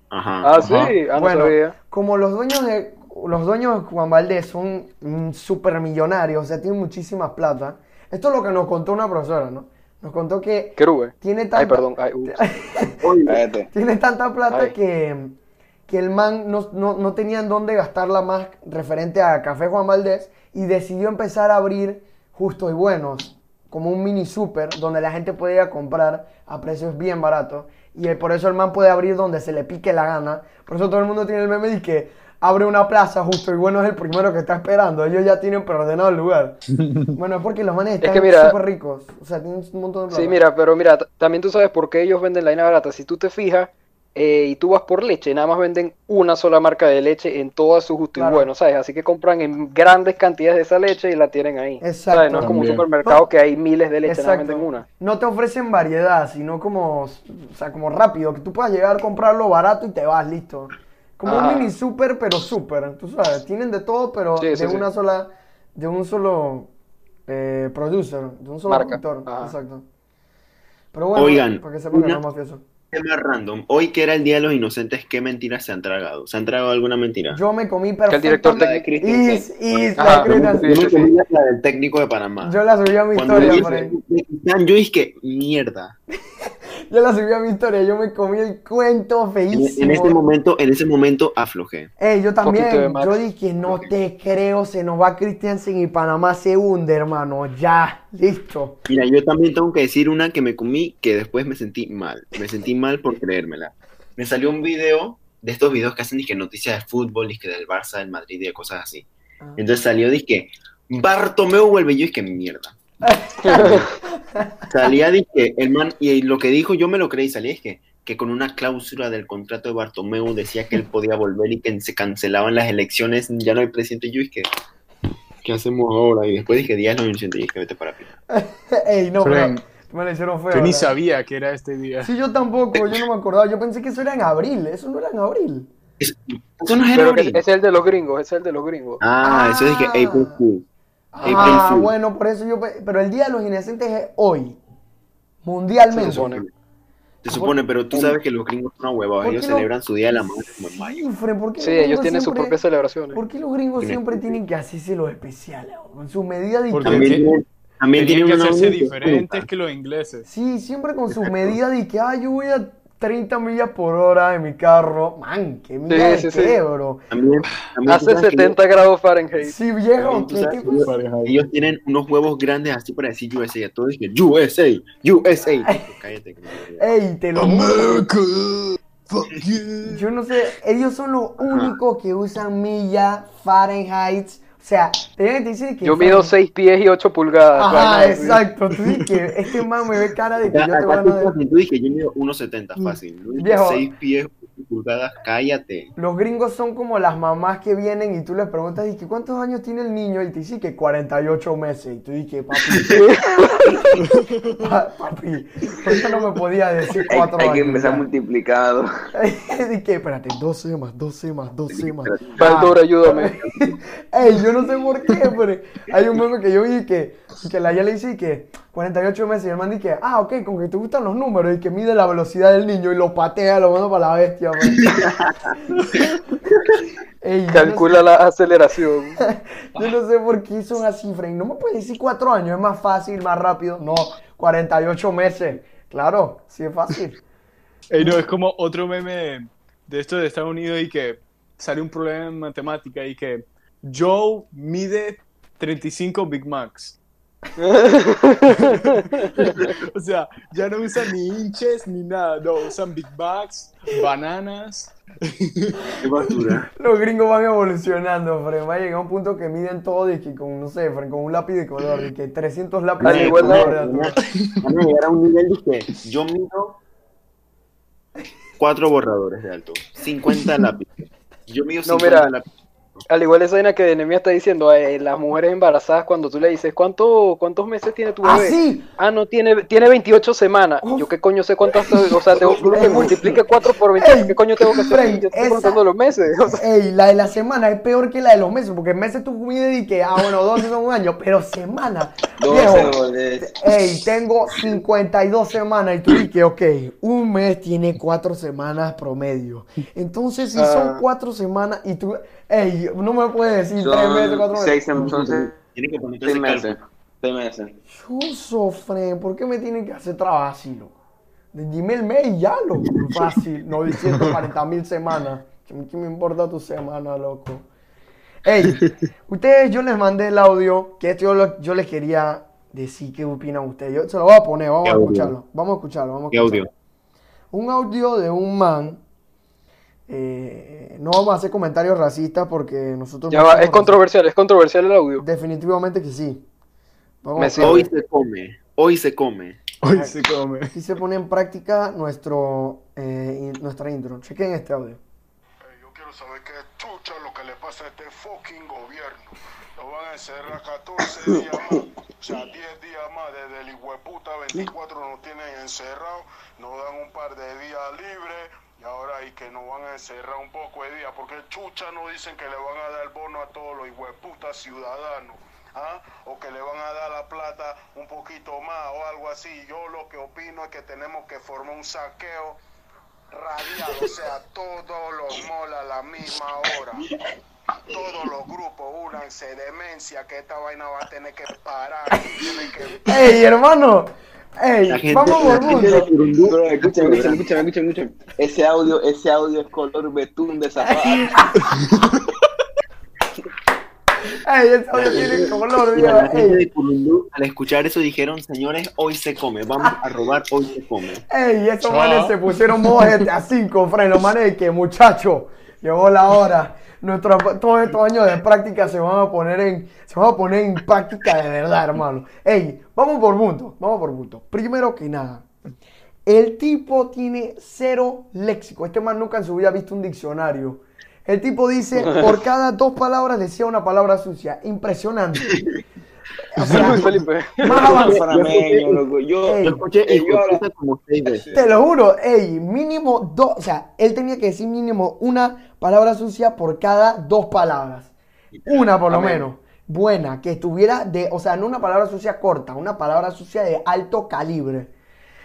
Ajá. Ah, sí, Ajá. ah, no bueno, como los dueños de los dueños de Juan Valdés son mm, super millonarios, o sea, tienen muchísima plata. Esto es lo que nos contó una profesora, ¿no? Nos contó que Querube. tiene tanta, Ay, perdón. Ay, tiene tanta plata Ay. que, que el man no, no, no tenía en dónde gastarla más referente a Café Juan Valdés y decidió empezar a abrir justos y buenos, como un mini super donde la gente puede ir a comprar a precios bien baratos. Y por eso el man puede abrir donde se le pique la gana. Por eso todo el mundo tiene el meme de que abre una plaza justo y bueno es el primero que está esperando. Ellos ya tienen preordenado el lugar. bueno, es porque los manes están que mira- súper ricos. O sea, tienen un montón de plata. Sí, mira, pero mira, también tú sabes por qué ellos venden la harina barata. Si tú te fijas eh, y tú vas por leche, nada más venden una sola marca de leche en todas sus justo Claro. y bueno, ¿sabes? Así que compran en grandes cantidades de esa leche y la tienen ahí. Exacto. ¿Sabes? No es como un También. supermercado que hay miles de leche, nada más venden una. No te ofrecen variedad, sino como, o sea, como rápido, que tú puedas llegar a comprarlo barato y te vas, listo. Como Ajá. un mini super, pero super, tú sabes, tienen de todo, pero Sí, de sí, una sola, de un solo eh, producer, de un solo Marca. productor, Ajá. exacto. Pero bueno, Oigan, para que sepan que una- no es mafioso. Tema random. Hoy que era el Día de los Inocentes, ¿qué mentiras se han tragado? ¿Se han tragado alguna mentira? Yo me comí Que el director de Is, la la del técnico de Panamá. Yo la subí a mi Cuando historia, Frank. ese- yo dije, mierda. Yo la subí a mi historia, yo me comí el cuento En, feísimo. en ese momento, en ese momento aflojé. Ey, yo también, yo dije, no te creo, se nos va Christiansen y Panamá se hunde, hermano, ya, listo. Mira, yo también tengo que decir una que me comí que después me sentí mal. Me sentí mal por creérmela. Me salió un video de estos videos que hacen dizque noticias de fútbol, dizque del Barça, del Madrid y de cosas así. Entonces salió dizque Bartomeu vuelve y yo dije mierda. Salía dizque el man y lo que dijo yo me lo creí, salía dizque que con una cláusula del contrato de Bartomeu decía que él podía volver y que se cancelaban las elecciones, ya no hay presidente. Y yo dije, ¿qué hacemos ahora? Y después dije, día de los inocentes y dije, vete para acá. Ey, no, pero me la hicieron feo. Yo ni sabía que era este día. Sí, yo tampoco, yo no me acordaba, yo pensé que eso era en abril, eso no era en abril. Eso no es que abril. es el de los gringos, es el de los gringos. Ah, eso es que April Fool. Ah, bueno, por eso yo, pe- pero el Día de los Inocentes es hoy, mundialmente. Se supone. Se supone, pero tú sabes que los gringos son huevados. ¿Por Ellos no? celebran su día de la madre como en mayo. ¿por qué Sí, los ellos tienen sus propias celebraciones. ¿Por qué los gringos Tienen- siempre tienen que hacerse los especiales? Con sus medidas de Porque- También que- tienen, también Tenían tienen que una hacerse diferentes que los ingleses. Sí, siempre con sus medidas de que, ah, yo voy a 30 millas por hora en mi carro. Man, qué mierda sí, de sí. bro. También, también Hace tú sabes que 70 grados Fahrenheit. Sí, viejo, ellos tienen unos huevos grandes así para decir USA. A todos dicen USA, USA. Cállate. Ey, te lo. America, fuck you. Yo no sé, ellos son los únicos que usan milla, Fahrenheit. O sea, tenían que decir que. Yo mido 6 pies y 8 pulgadas. Ajá, así. exacto. Tú dices que este man me ve cara de que yo Acá te voy a tú, tú dije, yo mido 1.70 fácil. ¿no? Viejo. 6 pies, 8 pulgadas, cállate. Los gringos son como las mamás que vienen y tú les preguntas, y que ¿cuántos años tiene el niño? Y te dice que 48 meses. Y tú dices, papi, pa- papi, ¿por qué no me podía decir Hay, 4 hay años? que empezar ya? multiplicado. Dije, espérate, 12 más 12 más 12 más. Baldor, ayúdame. Ey, yo no sé por qué, pero hay un meme que yo vi que, que la ya le dice y que 48 meses y el man dice, ah, ok, con que te gustan los números y que mide la velocidad del niño y lo patea, lo manda para la bestia. Ey, yo no Calcula la aceleración. Yo no sé por qué son así, Frank. No me puedes decir 4 años, es más fácil, más rápido. No, 48 meses. Claro, sí es fácil. Ey, no, es como otro meme de esto de Estados Unidos y que sale un problema en matemática y que Joe mide 35 Big Macs. o sea, ya no usan ni hinches ni nada, no, usan Big Macs, bananas. Qué basura. Los gringos van evolucionando, Frank. Va a llegar a un punto que miden todo y que con, no sé, Frank, con un lápiz de color, y que 300 lápices de color. Van a- llegar a un nivel de que yo mido 4 borradores de alto, 50 lápices. Yo mido No, 50 mira. lápices. Al igual esa vaina que Nemia está diciendo, eh, las mujeres embarazadas cuando tú le dices, ¿cuánto, ¿cuántos meses tiene tu ¡Ah, bebé? sí! Ah, no, tiene, tiene 28 semanas. Uf. Yo qué coño sé cuántas, o sea, tengo que Ey. multiplique 4 por 28, Ey, ¿qué coño tengo que hacer? Frank, Yo estoy esa- contando los meses. o sea. Ey, la de la semana es peor que la de los meses, porque meses tú mides y que, ah, bueno, 12 son un año, pero semana. 12 viejo, goles. Ey, tengo 52 semanas y tú dices, ok, un mes tiene 4 semanas promedio. Entonces, si son Ah. 4 semanas y tú, ey, no me puedes decir 3 meses, 4 Son meses. 6 son seis- Tienes que ponerte seis ese meses. 6 meses. Fren, ¿por qué me tienen que hacer trabajo así, loco? Dime el mes y ya, loco. Fácil, 940 mil semanas. ¿Qué, me- qué importa tu semana, loco? Ey, ustedes, yo les mandé el audio, que esto yo, lo- yo les quería decir qué opinan ustedes. Yo se lo voy a poner, vamos ¿Qué a escucharlo. Vamos a escucharlo, vamos a ¿Qué escucharlo. audio? Un audio de un man. Eh, no vamos a hacer comentarios racistas porque nosotros Ya no va, es controversial, es controversial el audio. racistas. Definitivamente que sí. Vamos. Hoy se come, hoy se come. Hoy se come. Aquí se pone en práctica nuestro, eh, in- nuestra intro. Chequen este audio. Eh, Yo quiero saber qué chucha lo que le pasa a este fucking gobierno. Lo van a encerrar 14 días más. O sea, 10 días más desde el hijueputa 24 nos tienen encerrados. Nos dan un par de días libres. Y ahora y que nos van a encerrar un poco de días. Porque chucha nos dicen que le van a dar bono a todos los hijueputas ciudadanos. ¿ah? O que le van a dar la plata un poquito más o algo así. Yo lo que opino es que tenemos que formar un saqueo radial, o sea, todos los malls a la misma hora. Todos los grupos, únanse, demencia, que esta vaina va a tener que parar. Tiene ¡Ey, hermano! ¡Ey! La gente- ¡Vamos la por gente de! Curundú- Bro, escúchame, escúchame, escúchame, escúchame, escúchame. Ese audio, ese audio es color betún de zapato. ¡Ey, este audio tiene color, Mira, la gente ¡Ey! de Curundú, al escuchar eso dijeron, señores, hoy se come, vamos a robar, hoy se come. ¡Ey! Esos manes se pusieron modo GTA 5, Fren. Los manes que, muchacho, llegó la hora. Nuestro, todos estos años de práctica se van a poner en se van a poner en práctica de verdad, hermano. Ey, vamos por punto, vamos por punto. Primero que nada, el tipo tiene cero léxico. Este man nunca en su vida ha visto un diccionario. El tipo dice, por cada dos palabras decía una palabra sucia. Impresionante. O sea, Luis Felipe. más avanzado. Panameño, loco. Yo, Ey. Yo escuché Ey, yo ahora- hijueputa como seis veces. Te lo juro, ey, mínimo dos, o sea, él tenía que decir mínimo una palabra sucia por cada dos palabras. Una por lo Amén. menos. Buena, que estuviera de, o sea, no una palabra sucia corta, una palabra sucia de alto calibre.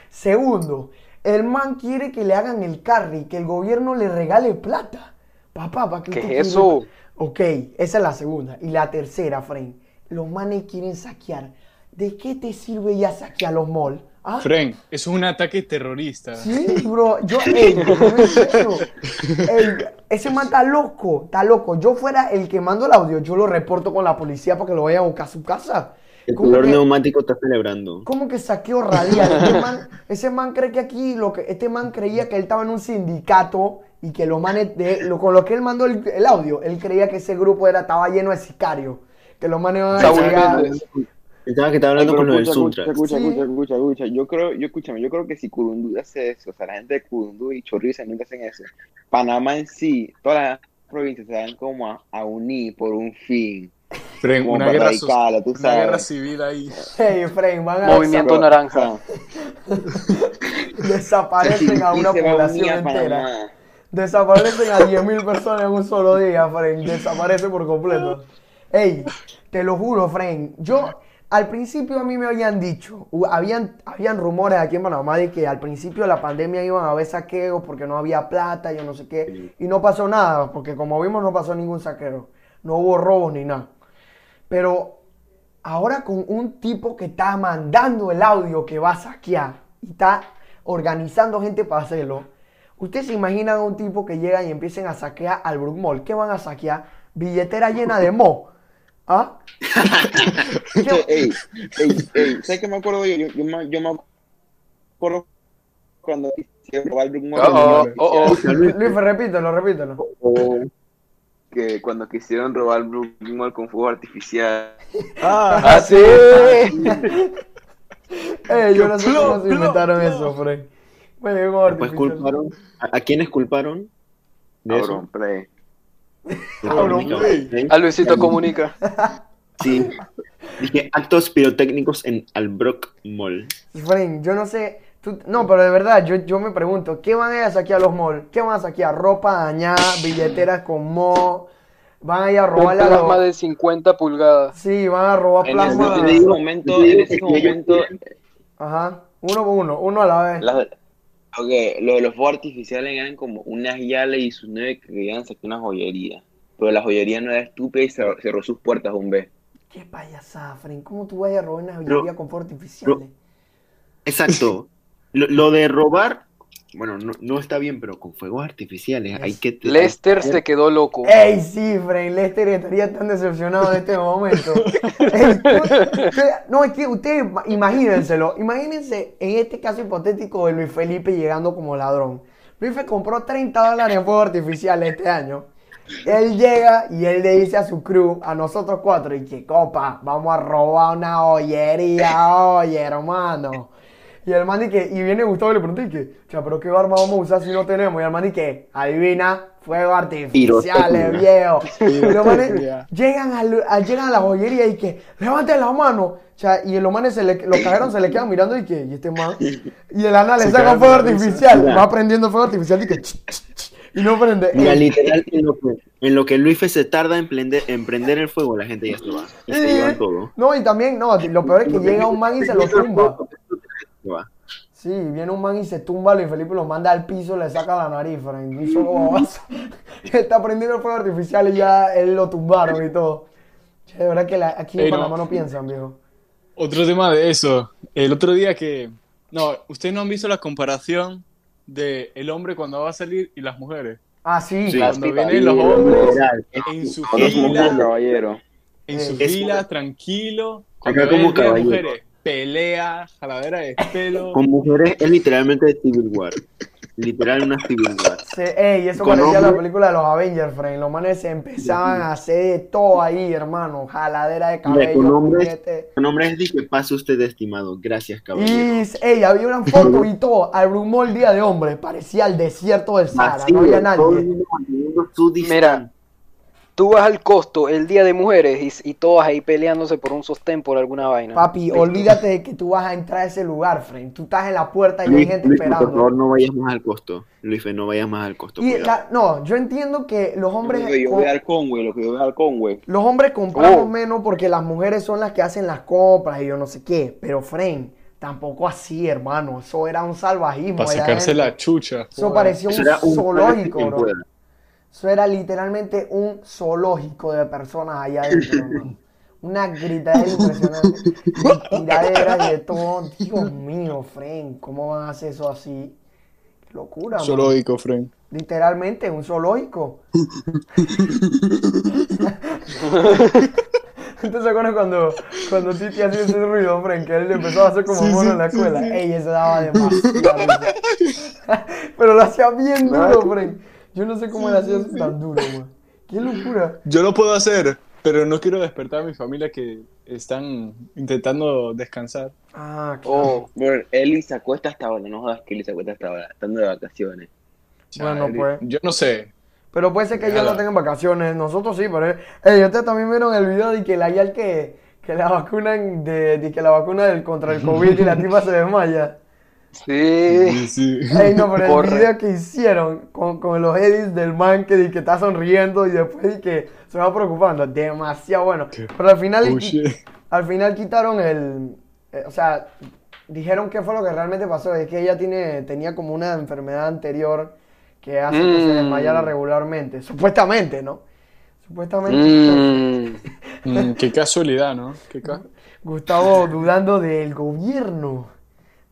Segundo, el man quiere que le hagan el carry, que el gobierno le regale plata. Papá, ¿para qué ¿Qué es eso? Ok, esa es la segunda. Y la tercera, Frank. Los manes quieren saquear. ¿De qué te sirve ya saquear los malls? Ah, Fren, eso es un ataque terrorista. Sí, bro, yo, ey. Ey, ese man está loco, está loco. Yo fuera el que mando el audio, yo lo reporto con la policía para que lo vayan a buscar a su casa. El ¿Cómo color que- neumático está celebrando. ¿Cómo que saqueo radial? Este man, ese man cree que aquí, lo que, este man creía que él estaba en un sindicato y que los manes, de, lo, con lo que él mandó el, el audio, él creía que ese grupo era, estaba lleno de sicarios. Que los manes iban a. Estaba que estaba hablando Ay, con los del escucha, Suntra. escucha, Sí. escucha, escucha, escucha, Yo creo, yo escúchame, yo creo que si Curundú hace eso, o sea, la gente de Curundú y Chorriza nunca hacen eso. Panamá en sí, todas las provincias se van como a, a unir por un fin, Fren, como una guerra, una guerra civil ahí. Hey, Frank, van a Movimiento Pero, naranja. o sea, desaparecen a una población a entera. Panamá. Desaparecen a 10.000 personas en un solo día, Frank. Desaparece por completo. Ey, te lo juro, Frank. Yo, al principio a mí me habían dicho, habían, habían rumores aquí en Panamá de que al principio de la pandemia iban a haber saqueos porque no había plata, yo no sé qué. Y no pasó nada, porque como vimos no pasó ningún saqueo. No hubo robos ni nada. Pero ahora con un tipo que está mandando el audio que va a saquear y está organizando gente para hacerlo, ¿ustedes se imaginan a un tipo que llega y empiecen a saquear al Brook Mall? ¿Qué van a saquear? Billetera llena de mo. ¿Ah? ¿Qué- Ey, ey, ey, ¿sabes qué me acuerdo yo? Yo, yo, me, yo me acuerdo cuando quisieron robar el Brook Mall, Oh, oh, oh, oh. Luis, repítelo, repítelo. que cuando quisieron robar el Brook Mall con fuego artificial. Ah, ¡Ah, sí! Ey, yo no sé Plop, cómo se plop, inventaron plop. eso, Frank. Bueno, llegó Después artificial. culparon. ¿A, a quiénes culparon? De play. A Luisito Comunica. Sí. Dije actos pirotécnicos en Albrook Mall. Frank, yo no sé. tú- no, pero de verdad, yo, yo me pregunto, ¿qué van a ir a saquear los malls? ¿Qué van a saquear? Ropa dañada, billeteras con mo. Van a ir a Un robarle a los- plasma de 50 pulgadas. Sí, van a robar En plasma. ese, en ese momento, en ese momento, Ajá. Uno por uno, uno a la vez. Ok, lo de los fuegos artificiales eran como unas yales y sus nueve que querían sacar una joyería. Pero la joyería no era estúpida y cerró, cerró sus puertas un vez. Qué payasada, Frank. ¿Cómo tú vas a robar una Pero- joyería con fuegos artificiales? Exacto. Lo, lo de robar, bueno, no, no está bien, pero con fuegos artificiales hay que... Lester se quedó loco. Ey, sí, Frank, Lester estaría tan decepcionado en este momento. No, es que ustedes ma- imagínenselo. Imagínense en este caso hipotético de Luis Felipe llegando como ladrón. Luis Felipe compró 30 dólares en fuegos artificiales este año. Él llega y él le dice a su crew, a nosotros cuatro, y que copa, vamos a robar una joyería, oye, hermano. Y el man dice, y viene Gustavo y le pregunta, y que, o sea, pero qué arma vamos a usar si no tenemos. Y el man dice, adivina, fuegos artificiales, viejo. Y los manes llegan a, llegan a la joyería y que, levanten la mano. O sea, y los manes, se le, los cajeros se le quedan mirando y que, y este man. Y el ana le saca fuego artificial, va prendiendo fuego artificial y que, ch, ch, ch, y no prende. Mira, literal, en lo que, en lo que Luis se tarda en prender, en prender el fuego, la gente ya se va. Y se llevan todo. No, y también, no, lo peor es que llega un man y se lo tumba. Va. Sí, viene un man y se tumba Luis Felipe lo manda al piso, le saca la nariz, Frank. Un solo. Está prendiendo el fuego artificial y ya él lo tumbaron y todo. Che, De verdad que la- aquí en. Panamá no piensan, viejo. Otro tema de eso. El otro día que. No, ustedes no han visto la comparación de el hombre cuando va a salir y las mujeres. Ah, sí. Sí. Cuando vienen los hombres en su fila, en su fila, tranquilo. Cuando Acá como mujeres, pelea, jaladera de pelo. Con mujeres es literalmente Civil War. Literal una Civil War. Ey, eso Con parecía la película de los Avengers, Frank. Los manes se empezaban a hacer de todo ahí, hermano. Jaladera de con cabello, hombres, puñete. con hombres dije, pase usted estimado. Gracias, caballero. Y, ey, había una foto y todo. Al rumor el día de hombre. Parecía el desierto del Sahara. Así, no había todo el nadie. mundo su distancia. Mira, tú vas al costo el día de mujeres y, y todas ahí peleándose por un sostén por alguna vaina. Papi, Listo. olvídate de que tú vas a entrar a ese lugar, Frank. Tú estás en la puerta y hay gente Luis, por esperando. favor, no vayas más al costo. Luis, no vayas más al costo. Y cuidado. la- no, yo entiendo que los hombres, Lo que yo voy al Conway, lo que yo voy al Conway. los hombres compramos Oh. menos porque las mujeres son las que hacen las compras y yo no sé qué. Pero, Frank, tampoco así, hermano. Eso era un salvajismo. Para sacarse la chucha. Eso parecía un zoológico, bro. Eso era literalmente un zoológico de personas allá adentro. Una gritadera impresionante. Y tiraderas de todo. Dios mío, Fren, ¿cómo van a hacer eso así? Qué locura, man. Zoológico, friend. Literalmente, un zoológico. ¿Entonces acuerdas cuando, cuando Titi hacía ese ruido? Que él empezó a hacer como mono en la escuela. Ey, eso daba demasiado risa. Pero lo hacía bien duro, Fren. Yo no sé cómo él hacía eso tan duro, man. Qué locura. Yo lo puedo hacer, pero no quiero despertar a mi familia que están intentando descansar. Ah, claro. Oh, Bueno, Eli se acuesta hasta ahora, no jodas que Eli se acuesta hasta ahora, estando de vacaciones. Bueno, Chale. pues. Yo no sé. Pero puede ser que ellos no tengan vacaciones, nosotros sí, pero... Ey, ustedes también vieron el video de que la Yal que, que la vacunan, de, de que la vacuna del, contra el COVID y la tipa se desmaya. Sí. Sí. Ey, no, pero el video que hicieron con, con los edits del man que, que está sonriendo y después que se va preocupando, demasiado bueno. Pero al final, Oh, al final quitaron el... eh, o sea, dijeron qué fue lo que realmente pasó. Es que ella tiene, tenía como una enfermedad anterior que hace que se Mm. desmayara regularmente. Supuestamente, ¿no? Supuestamente. Mm. Mm, qué casualidad, ¿no? Qué ca- Gustavo dudando del gobierno.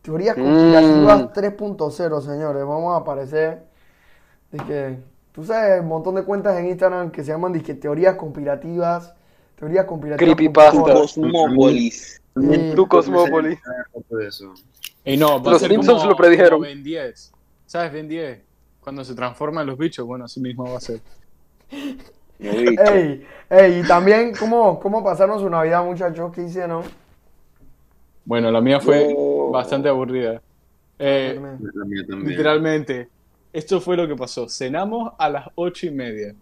Teorías conspirativas Mm. 3.0, señores. Vamos a aparecer. De que, tú sabes, un montón de cuentas en Instagram que se llaman dizque, teorías conspirativas. Teorías conspirativas. Creepypasta. Cosmópolis. Sí. Tu Cosmópolis. De. Ey, no, va a Los ser Simpsons como, lo predijeron. como Ben 10. ¿Sabes Ben 10? Cuando se transforman los bichos, bueno, así mismo va a ser. Ey, ey, y también, ¿cómo, ¿cómo pasaron su Navidad, muchachos? ¿Qué hicieron? Bueno, la mía fue bastante aburrida. Eh, La mía también. literalmente, esto fue lo que pasó. Cenamos a las ocho y media.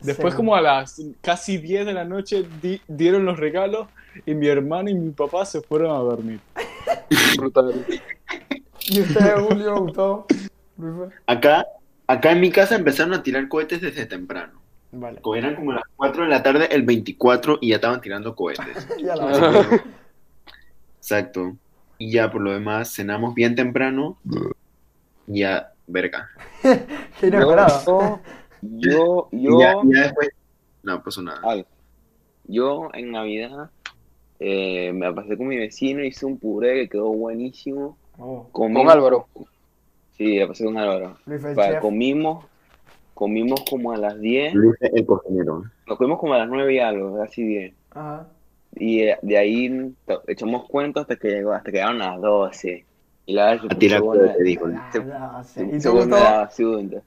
Después, Sí. como a las casi 10 de la noche, di- dieron los regalos y mi hermano y mi papá se fueron a dormir. Brutal. ¿Y ustedes, Julio, Gustavo? Acá, acá en mi casa empezaron a tirar cohetes desde temprano. Vale. Eran como las 4 de la tarde, el 24, y ya estaban tirando cohetes. Ya la Exacto. Y ya por lo demás, cenamos bien temprano. Y ya, verga. Qué inesperado. Yo, yo, yo, ya, y ya después, no pasó nada. Ay, yo en Navidad eh, me pasé con mi vecino, hice un puré que quedó buenísimo. Oh, Comimos- Con Álvaro. Sí, la pasé con Álvaro. Luis el Pa- chef. comimos, comimos como a las 10, Luis, el cocinero. nos comimos como a las 9 y algo, casi 10. Ajá. Y de ahí echamos cuentos hasta que llegó, hasta que llegaron las 12. Y la verdad se dijo. Ah, segunda.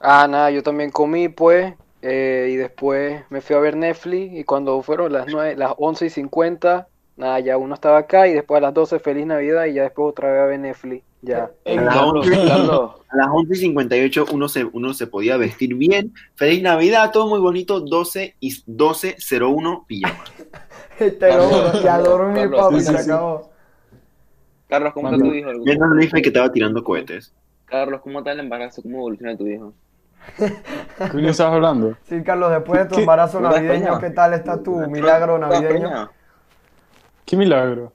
Ah, nada, yo también comí, pues, eh, y después me fui a ver Netflix, y cuando fueron las nueve, las 11 y 50, nada, ya uno estaba acá, y después a las 12, Feliz Navidad, y ya después otra vez a ver Netflix, ya. Eh, A las Carlos, 11. Carlos, A las 11 y 58 uno se, uno se podía vestir bien. Feliz Navidad, todo muy bonito. 12 y 12.01 pijama. Te lo juro, y a dormir, Carlos, papi, sí, se sí, acabó. Carlos, ¿cómo está tu hijo? Viendo a Luis que estaba tirando cohetes. Carlos, ¿cómo está el embarazo? ¿Cómo evoluciona tu hijo? ¿Qué estabas hablando? Sí, Carlos, después de tu ¿Qué? embarazo ¿No estás navideño? ¿qué tal está tu milagro ¿Estás navideño? ¿Qué milagro?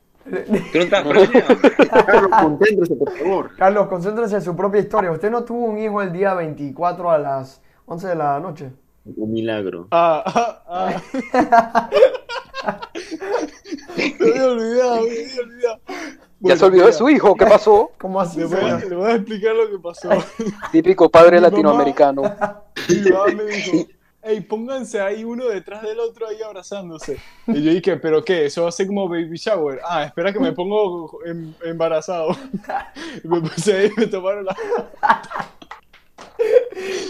Carlos, concéntrese, por favor. Carlos, concéntrese en su propia historia. Usted no tuvo un hijo el día 24 a las 11 de la noche. Un milagro. Ah, ah, ah. me había olvidado, me había olvidado. Ya Bueno, se olvidó de su hijo, ¿qué pasó? ¿Cómo así, Le voy, a, le voy a explicar lo que pasó. Típico padre Mi mamá- latinoamericano. Mi mamá me dijo, hey, pónganse ahí uno detrás del otro ahí abrazándose. Y yo dije, ¿pero qué? Eso va a ser como baby shower. Ah, espera que me pongo em- embarazado. Y me puse ahí y me tomaron la...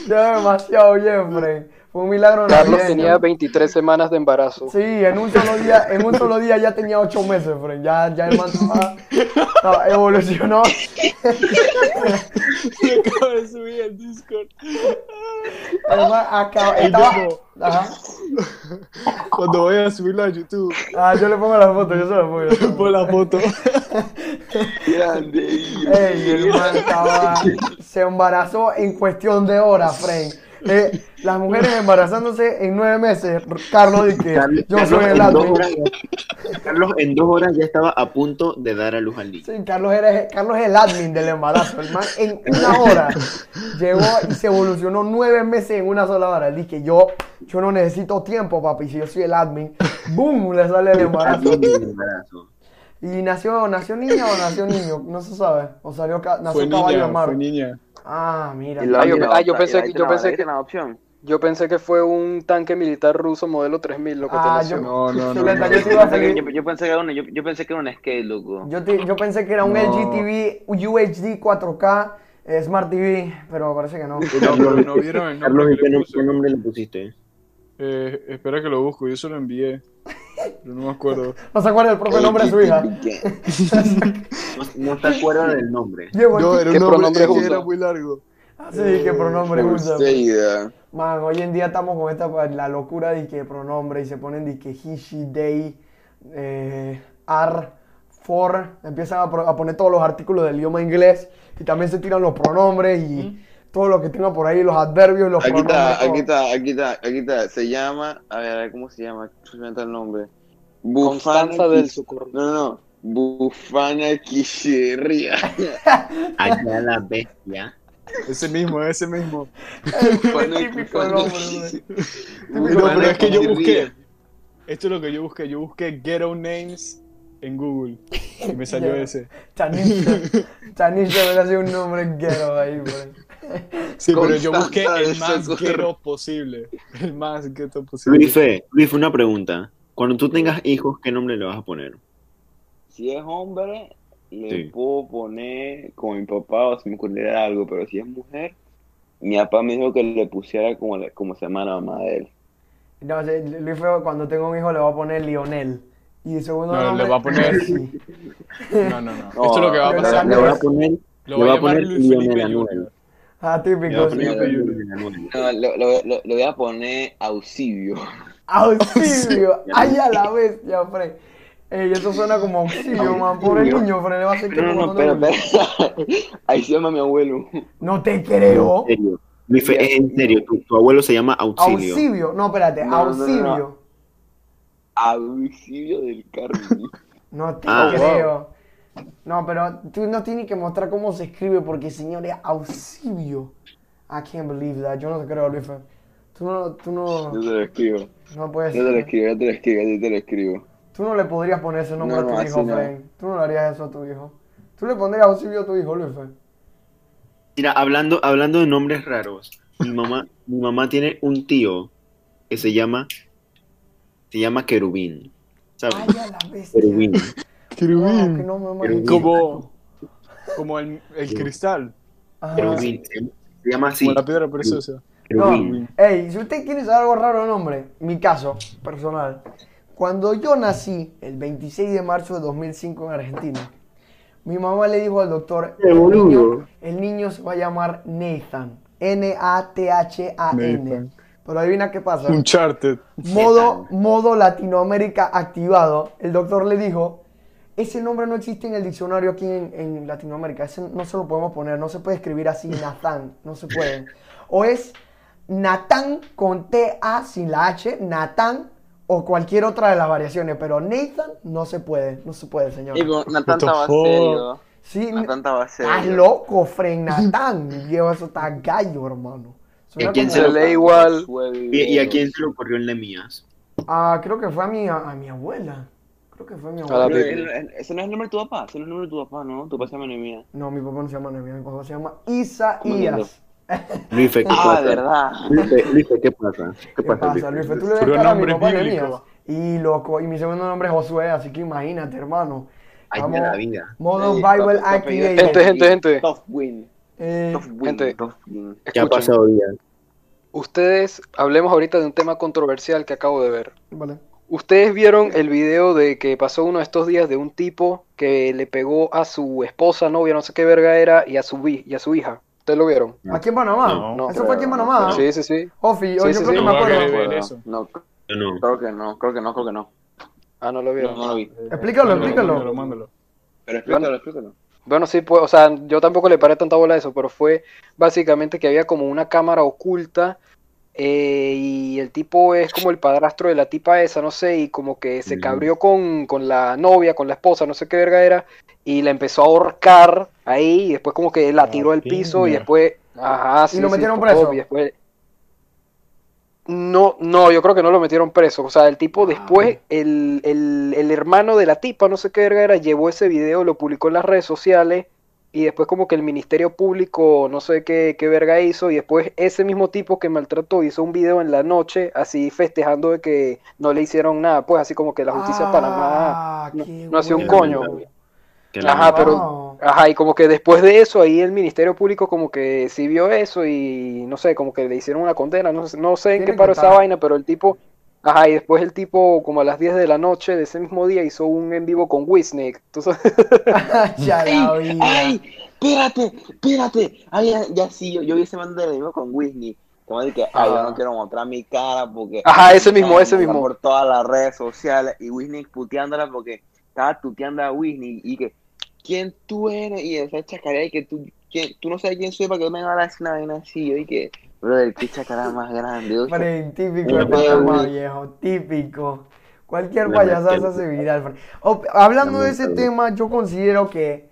Ya demasiado bien, Fren. Fue un milagro Carlos navideño. tenía 23 semanas de embarazo. Sí, en un solo día, en un solo día ya tenía 8 meses, Fren. Ya, ya el man estaba- estaba- evolucionó. Me acabo de subir al Discord. El man acaba- estaba-. Ajá. Cuando voy a subirlo a YouTube, Ah, yo le pongo la foto, yo se la pongo. yo se la pongo. pon la foto. Grande. Ey, el man estaba, se embarazó en cuestión de horas, Fren. Eh, las mujeres embarazándose en nueve meses. Carlos dice que Carlos- yo Carlos soy el ya- Carlos en dos horas ya estaba a punto de dar a luz al niño. Sí, Carlos, era, Carlos es el admin del embarazo. El man en una hora llegó y se evolucionó nueve meses en una sola hora. Él dice, yo, yo no necesito tiempo, papi. Si yo soy el admin, ¡boom! Le sale el embarazo. El embarazo. ¿Y nació, nació niña o nació niño? No se sabe. O salió ca- nació Fue caballo de niña, mar. fue niña. Ah, mira. Y la Ah, yo- ah, yo pensé que- yo pensé que-. Yo pensé que fue un tanque militar ruso modelo 3000 lo que te Ah, nació. yo, No, no, no, no, yo pensé que era una, yo, yo pensé que era un skate, loco. Yo, te- yo pensé que era un No. LG TV UHD 4K eh, Smart TV, pero parece que no. No, no vieron el Carlos, nombre ¿y que qué, le nom- puse. qué nombre le pusiste? Eh, espera que lo busco, yo se lo envié. Pero no me acuerdo. No se acuerda el propio nombre de su hija. No, no te acuerdas del nombre. No, era ¿Qué un nombre que era muy largo. Así que pronombre usa. Man, hoy en día estamos con esta pues, la locura de que pronombre y se ponen de que he, she, they, eh, are, for, empiezan a, pro- a poner todos los artículos del idioma inglés y también se tiran los pronombres y todo lo que tenga por ahí, los adverbios, los Aquí pronombres. está, aquí está, aquí está, aquí está. Se llama, a ver, a ver cómo se llama, se me el nombre. Bufana del Socorro. No, no, no. Bufana Quisherria. Allá la bestia. Ese mismo, ese mismo. El típico nombre, güey. No, pero es que yo busqué. Esto es lo que yo busqué. Yo busqué ghetto names en Google. Y me salió ese. Chanisha. Chanisha hubiera sido un nombre ghetto ahí. Sí, pero yo busqué el más ghetto posible. El más ghetto posible. Luife, Luife, una pregunta. Cuando tú tengas hijos, ¿qué nombre le vas a poner? Si es hombre, le Sí. puedo poner como mi papá o si me ocurriera algo, pero si es mujer, mi papá me dijo que le pusiera como, como se llama la mamá de él. No, Luis Feo, cuando tenga un hijo le va a poner Lionel. Y el segundo No, le va a poner-. No, no, no. Esto es lo que va a pasar. Le voy a poner, Lo le va voy a poner Luis Lionel Felipe Anuel. Junior. Ah, Le típico. lo voy a poner auxilio. Auxilio. Ay, a la bestia, Fred. Ey, eso suena como auxilio, man. Pobre niño, Fred. Le va a hacer que No, no, espera, espera. Ahí se llama mi abuelo. No te creo. En serio. Luife, es en serio. Tu, tu abuelo se llama Auxilio. Auxilio. No, espérate. No, no, no, no. Auxilio. Auxilio del Carmen. No te Ah, creo. No, pero tú no tienes que mostrar cómo se escribe porque, señor, es auxilio. I can't believe that. Yo no te creo, Luis. Tú no, tú no, Yo te lo escribo. no puedes. Yo te lo escribo, yo te lo escribo, yo te lo escribo. Tú no le podrías poner ese nombre No, a tu no, hijo, no. Frank. Tú no le harías eso a tu hijo. Tú le pondrías auxilio a tu hijo, Luis. Frank. Mira, hablando, hablando de nombres raros, mi mamá, mi mamá tiene un tío que se llama, se llama Querubín. ¿Sabes? Ay, a la bestia. Querubín. Wow, Querubín. que no me Querubín. imagino. Como, como el, el cristal. Ajá. Querubín. Se llama así. Como la piedra preciosa. No, ey, si usted quiere saber algo raro de nombre, mi caso personal. Cuando yo nací, el 26 de marzo de 2005 en Argentina, mi mamá le dijo al doctor, el niño, el niño se va a llamar Nathan. N-A-T-H-A-N. Pero adivina qué pasa. Uncharted. Modo, modo Latinoamérica activado. El doctor le dijo, ese nombre no existe en el diccionario aquí en, en Latinoamérica. Ese no se lo podemos poner. No se puede escribir así, Nathan. No se puede. O es Nathan con T-A sin la H, Nathan, o cualquier otra de las variaciones. Pero Nathan no se puede. No se puede, señor. Con Natán estaba serio. Sí, Natán estaba estás serio. loco, Fren Nathan. Diego, eso está gallo, hermano. Suena ¿Y a quién se lo- lee igual. ¿Y, y a quién se le ocurrió en mías? Ah, creo que fue a mi, a mi abuela. Creo que fue a mi A abuela. Pero, Ese no es el nombre de tu papá, ese no es el nombre de tu papá, ¿no? Tu papá se llama Nehemías. No, mi papá no se llama Nehemías, mi papá se llama Isaías. Luife, ¿qué Ah, pasa? verdad. Luife, Luife, ¿qué pasa? ¿Qué ¿Qué pasa, pasa, Luife? Luis? Tú le ves cara a mi papá. Nehemías. Y loco, y mi segundo nombre es Josué, así que imagínate, hermano. Ay, Vamos, la vida. Modo Bible Activated. Gente, gente, gente. Tough win. Eh, Tough win. Gente. Tough win. ¿Qué ha Escuchen, pasado día? ustedes, hablemos ahorita de un tema controversial que acabo de ver. vale. Ustedes vieron el video de que pasó uno de estos días de un tipo que le pegó a su esposa, novia, no sé qué verga era, y a su, vi- y a su hija. ¿Ustedes lo vieron? Aquí en Panamá. No, no Eso fue aquí en creo, Panamá. no Sí, sí, sí. Ofi, yo Sí, yo sí, creo sí. que No, me acuerdo. eso. No, creo que no, creo que no, creo que no. Ah, no lo No, vieron. no lo vi. Explícalo, Mándalo, explícalo. mándalo, mándalo. Pero explícalo, explícalo. Bueno, sí, pues, o sea, yo tampoco le paré tanta bola a eso, pero fue básicamente que había como una cámara oculta eh, y el tipo es como el padrastro de la tipa esa, no sé, y como que se Ujú. cabrió con, con la novia, con la esposa, no sé qué verga era, y la empezó a ahorcar ahí, y después como que la tiró al piso, y después, ajá, sí, lo sí, metieron preso? y después... No, no, yo creo que no lo metieron preso. O sea, el tipo después, el, el, el hermano de la tipa, no sé qué verga era, llevó ese video, lo publicó en las redes sociales y después como que el Ministerio Público, no sé qué, qué verga hizo y después ese mismo tipo que maltrató hizo un video en la noche así festejando de que no le hicieron nada, pues así como que la justicia de Panamá Ah, no, no hacía un coño. Ajá, pero-. Ajá, y como que después de eso, ahí el Ministerio Público como que sí vio eso y no sé, como que le hicieron una condena, no sé, no sé en qué paró esa vaina, pero el tipo, ajá, y después el tipo como a las 10 de la noche de ese mismo día hizo un en vivo con Wisnik, sabes, ya la vida. ¡Ay! ¡Espérate! ¡Espérate! Ay, ya, ya sí, yo, yo vi ese man de mismo con Whitney. Como de que, ay, yo Ajá. no quiero mostrar mi cara porque. Ajá, ese mismo, Ay, ese mismo. Por todas las redes sociales. Y Whitney puteándola porque estaba tuteando a Whitney y que, ¿quién tú eres? Y esa chacarera y que tú, ¿quién? tú no sabes quién soy para que me van a decir una vaina así. Yo y que, brother, qué chacarera más grande. Fren, típico Panamá, güey. viejo, típico. Cualquier verdad se viral. Hablando de ese tema, yo considero que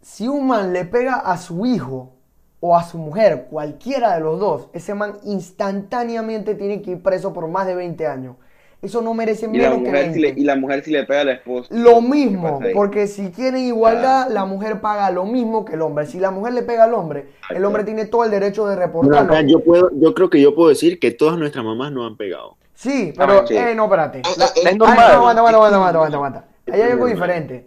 si un man le pega a su hijo o a su mujer, cualquiera de los dos, ese man instantáneamente tiene que ir preso por más de 20 años. Eso no merece y, la menos que mujer si 20. le, y la mujer si le pega al esposo. Lo ¿qué mismo, porque si quieren igualdad, la mujer paga lo mismo que el hombre. Si la mujer le pega al hombre, el hombre tiene todo el derecho de reportarlo. acá yo, puedo, yo creo que yo puedo decir que todas nuestras mamás no han pegado. Sí, pero, Ah, sí. eh, no, espérate. La- es Ay, normal. no, aguanta, aguanta, aguanta, aguanta, aguanta, aguanta. Ahí hay algo diferente.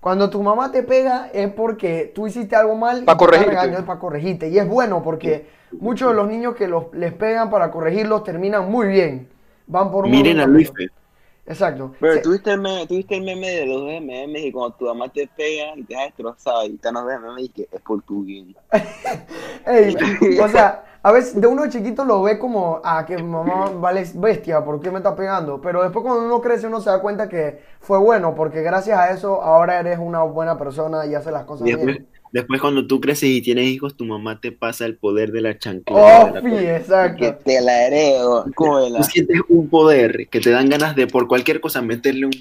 Cuando tu mamá te pega es porque tú hiciste algo mal y Pa' te está corregirte. para corregirte. Y es bueno porque muchos de los niños que los, les pegan para corregirlos terminan muy bien. Van por un Miren a Luis. Exacto. Pero tuviste el, meme, tuviste el meme de los memes y cuando tu mamá te pega y te deja destrozado y te de meme y que es por tu bien. Ey, o sea, a veces de uno chiquito lo ve como, ah, que mamá vale bestia, ¿por qué me está pegando? Pero después cuando uno crece uno se da cuenta que fue bueno, porque gracias a eso ahora eres una buena persona y haces las cosas Y después, bien. Después cuando tú creces y tienes hijos, tu mamá te pasa el poder de la chancleta. Oh, cosa. Que exacto. te la heredo, cógela. Tú sientes un poder que te dan ganas de por cualquier cosa meterle un...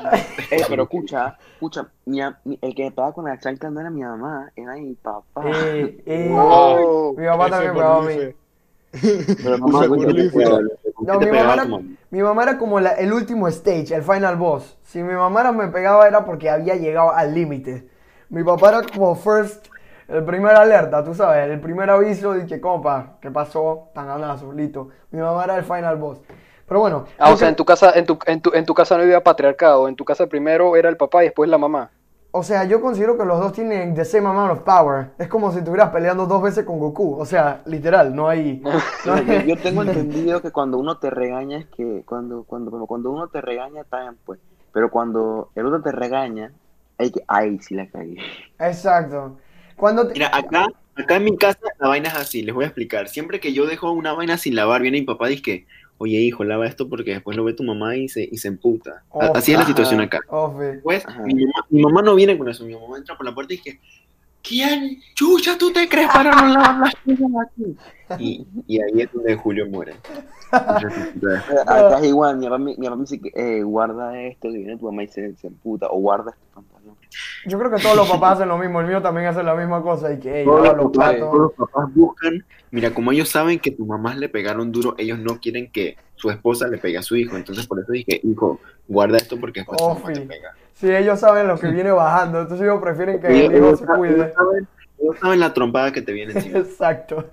Eh, pero escucha, escucha, mi, a- mi- el que me pegaba con la chancla no era mi mamá, era mi papá. Eh, eh, Wow. mi papá también por pegaba a mí. Luis. Pero Mamá, Fue ¿con por qué te Luis, pegaba? No, ¿Con qué te mi mamá, era, mi mamá era como la- el último stage, el final boss. Si mi mamá era- me pegaba era porque había llegado al límite. Mi papá era como first, el primer alerta, tú sabes, el primer aviso de que, compa, ¿qué pasó? Tan ganazo, listo. Mi mamá era el final boss. Pero bueno. Ah, o sea, que- en tu casa, en tu, en tu, en tu casa no había patriarcado, en tu casa primero era el papá y después la mamá. o sea, yo considero que los dos tienen the same amount of power. Es como si estuvieras peleando dos veces con Goku. O sea, literal, no hay... no Yo, hay- yo tengo entendido que cuando uno te regaña es que cuando, cuando, cuando uno te regaña está bien pues, pero cuando el otro te regaña, hay que, ay, sí la cagué. Exacto. Cuando te- Mira, acá, acá en mi casa la vaina es así, les voy a explicar. Siempre que yo dejo una vaina sin lavar, viene mi papá y dice que, oye hijo, lava esto porque después lo ve tu mamá y se, y se emputa. Oh, así es la situación acá. Ajá. mi mamá, mi mamá no viene con eso, mi mamá entra por la puerta y dice, ¿quién chucha tú te crees para no lavar las cosas aquí? Y, y ahí es donde Julio muere. Eh, Acá es igual, mi me- me dice que eh, guarda esto, y viene tu mamá y se, se emputa, o guarda este pantalón. Yo creo que todos los papás hacen lo mismo, el mío también hace la misma cosa y que, ey, Todos los, los papás, platos. todos los papás buscan, mira, como ellos saben que tus mamás le pegaron duro, ellos no quieren que su esposa le pegue a su hijo. Entonces por eso dije, hijo, guarda esto porque después tu Oh, mamá te pega. Sí, ellos saben lo que viene bajando, entonces ellos prefieren que Ellos, el hijo se cuide. ellos saben, ellos saben la trompada que te viene encima. Exacto.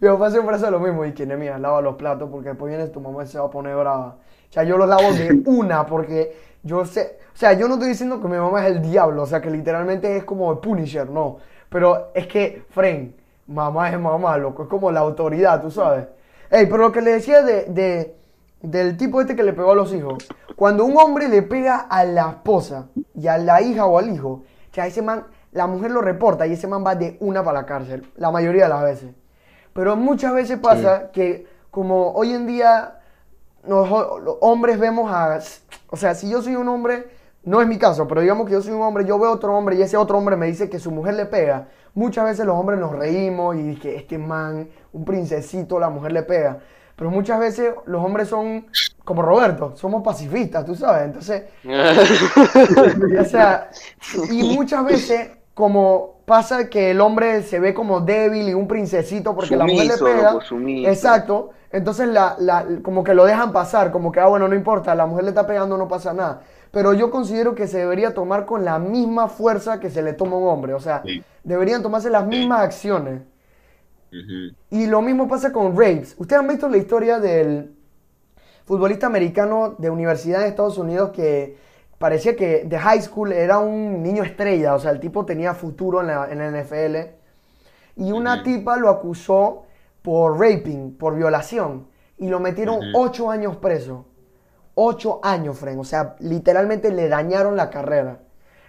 Mi papá siempre hace lo mismo y que mía, lava los platos porque después viene tu mamá y se va a poner brava. O sea, yo los lavo de una porque yo sé, o sea, yo no estoy diciendo que mi mamá es el diablo, o sea, que literalmente es como el Punisher, no. Pero es que, Fren, mamá es mamá, loco, es como la autoridad, tú sabes. Ey, pero lo que le decía de, de- del tipo este que le pegó a los hijos, cuando un hombre le pega a la esposa y a la hija o al hijo, o sea, ese man, la mujer lo reporta y ese man va de una para la cárcel, la mayoría de las veces. Pero muchas veces pasa que como hoy en día los hombres vemos a... O sea, si yo soy un hombre, no es mi caso, pero digamos que yo soy un hombre, yo veo otro hombre y ese otro hombre me dice que su mujer le pega. Muchas veces los hombres nos reímos y que este man, un princesito, la mujer le pega. pero muchas veces los hombres son como Roberto, somos pacifistas, tú sabes. Entonces, o sea, y muchas veces como pasa que el hombre se ve como débil y un princesito porque la mujer le pega. loco, sumiso. Exacto. Entonces la, la- como que lo dejan pasar, como que, ah, bueno, no importa, la mujer le está pegando, no pasa nada. Pero yo considero que se debería tomar con la misma fuerza que se le toma a un hombre. O sea, Sí. deberían tomarse las mismas acciones. Y lo mismo pasa con rapes. ¿Ustedes han visto la historia del futbolista americano de universidad en Estados Unidos que parecía que de high school era un niño estrella? O sea, el tipo tenía futuro en la, en la NFL. Y una tipa lo acusó por raping, por violación. Y lo metieron ocho años preso. Ocho años, Fren. O sea, literalmente le dañaron la carrera.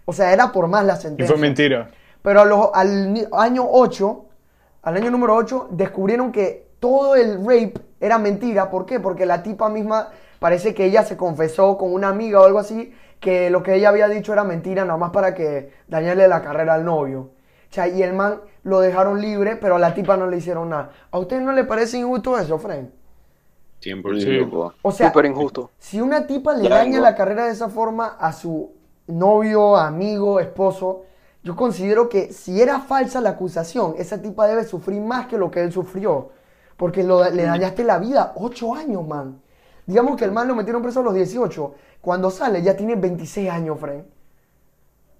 O sea, era por más la Y sentencia. fue mentira. Pero a los- al año 8, al año número 8, descubrieron que todo el rape era mentira. ¿Por qué? Porque la tipa misma, parece que ella se confesó con una amiga o algo así, que lo que ella había dicho era mentira, nada más para que dañarle la carrera al novio. O sea, y el man lo dejaron libre, pero a la tipa no le hicieron nada. ¿A usted no le parece injusto eso, Fren? 100%. Sí. O sea, Súper injusto. si una tipa le daña la carrera de esa forma a su novio, amigo, esposo, yo considero que si era falsa la acusación, esa tipa debe sufrir más que lo que él sufrió. Porque lo- le dañaste la vida. Ocho años, man. Digamos que el man lo metieron preso a los 18. Cuando sale ya tiene 26 años, Fren.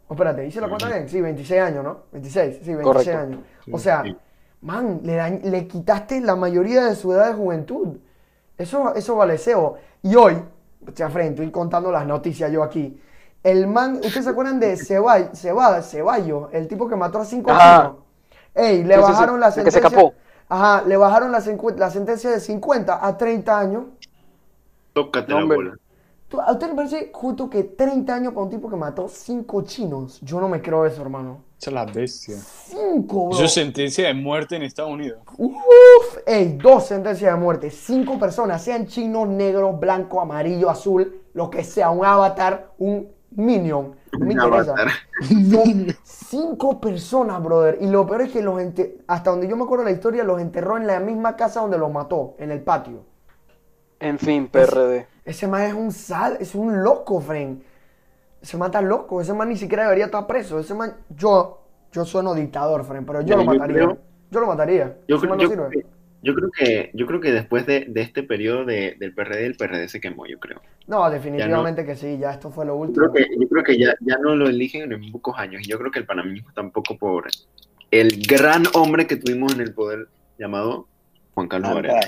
Oh, espérate, ¿hice la cuenta bien? Sí, 26 años, ¿no? 26, sí, 26 Correcto. años. O sea, Sí. man, le, dañ- le quitaste la mayoría de su edad de juventud. Eso, eso vale cebo. Y hoy, ya frente, estoy contando las noticias yo aquí. El man, ¿ustedes se acuerdan de Ceballos, Ceballos, el tipo que mató a cinco chinos? Ey, le Sí, sí, sí, bajaron la el que se sentencia. escapó. Ajá, le bajaron la, la sentencia de 50 a 30 años. Tócate No, la bola. ¿Tú- ¿A usted le parece justo que 30 años para un tipo que mató cinco chinos? Yo no me creo eso, hermano. Esa es la bestia. Cinco, bro. Eso es sentencia de muerte en Estados Unidos. Uf, ey, dos sentencias de muerte, cinco personas, sean chinos, negros, blanco, amarillo, azul, lo que sea, un avatar, un minion, no me Un interesa. Son cinco personas, brother. Y lo peor es que los hasta donde yo me acuerdo de la historia, los enterró en la misma casa donde los mató, en el patio. En fin, PRD. Ese man es un sal, es un loco, friend. Ese man está loco, ese man ni siquiera debería estar preso. Ese man, yo, yo sueno dictador, friend, pero yo Yo- lo yo mataría. creo- Yo lo mataría. Yo, Ese creo- man no yo, sirve. creo que- yo creo que yo creo que después de, de este periodo de- del PRD, el PRD se quemó, yo creo. No, definitivamente que sí, ya esto fue lo Yo último. creo que, yo creo que ya, ya no lo eligen en pocos años. Y yo creo que el panameñismo tampoco por el gran hombre que tuvimos en el poder llamado Juan Carlos Varela.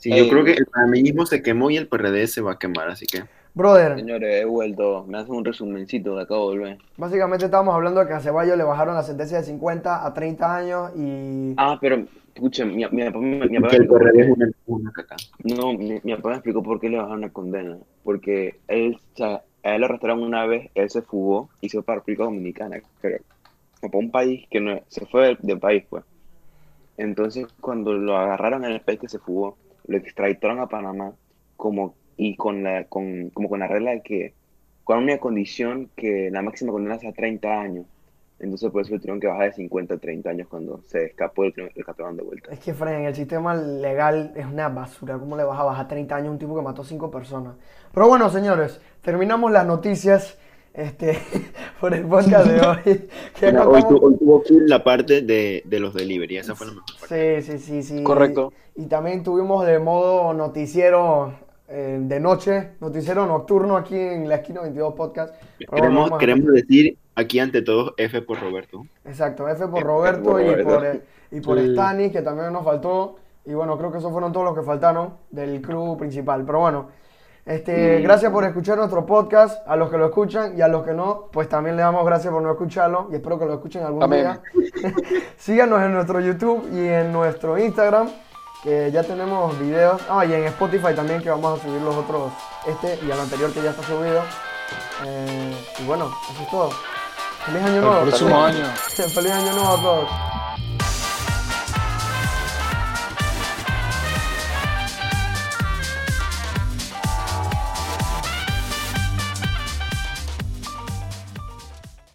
Sí, Ey. yo creo que el panameñismo se quemó y el PRD se va a quemar, así que. Brother, Señores, he vuelto. Me hacen un resumencito que acabo de volver. básicamente estábamos hablando de que a Ceballos le bajaron la sentencia de 50 a 30 años y... Ah, pero, escuchen, mi, mi papá me, mi papá el PRD es qué. una, una caca. No, mi, mi papá me explicó por qué le bajaron la condena. Porque él, o sea, a él lo arrestaron una vez, él se fugó y se fue para República Dominicana, creo. Para un país que no, se fue del, del país, pues. Entonces, cuando lo agarraron en el país que se fugó, lo extraditaron a Panamá como, y con la, con, como con la regla de que, con una condición que la máxima condena sea 30 años. Entonces, por eso tuvieron que bajar de 50 a 30 años cuando se escapó el, el de vuelta. Es que, Fren, el sistema legal es una basura. ¿Cómo le vas a bajar 30 años a un tipo que mató 5 personas? Pero bueno, señores, terminamos las noticias este, por el podcast de hoy. Que Mira, hoy, tu- hoy tuvo full la parte de, de los delivery, esa fue la mejor parte. Sí, sí, sí, sí. Correcto. Y, y también tuvimos de modo noticiero eh, de noche, noticiero nocturno aquí en la esquina 22 podcast. Queremos, queremos decir aquí ante todos F por Roberto. Exacto, F por F Roberto por y por, eh, y por Sí. Stani, que también nos faltó. Y bueno, creo que esos fueron todos los que faltaron del club principal. Pero bueno, este, Mm. gracias por escuchar nuestro podcast. A los que lo escuchan y a los que no, pues también le damos gracias por no escucharlo. Y espero que lo escuchen algún Amén. día. Síganos en nuestro YouTube y en nuestro Instagram, que ya tenemos videos. Ah, y en Spotify también, que vamos a subir los otros, este y el anterior que ya está subido. Eh, y bueno, eso es todo. Feliz año El nuevo. próximo año. Feliz año nuevo a todos.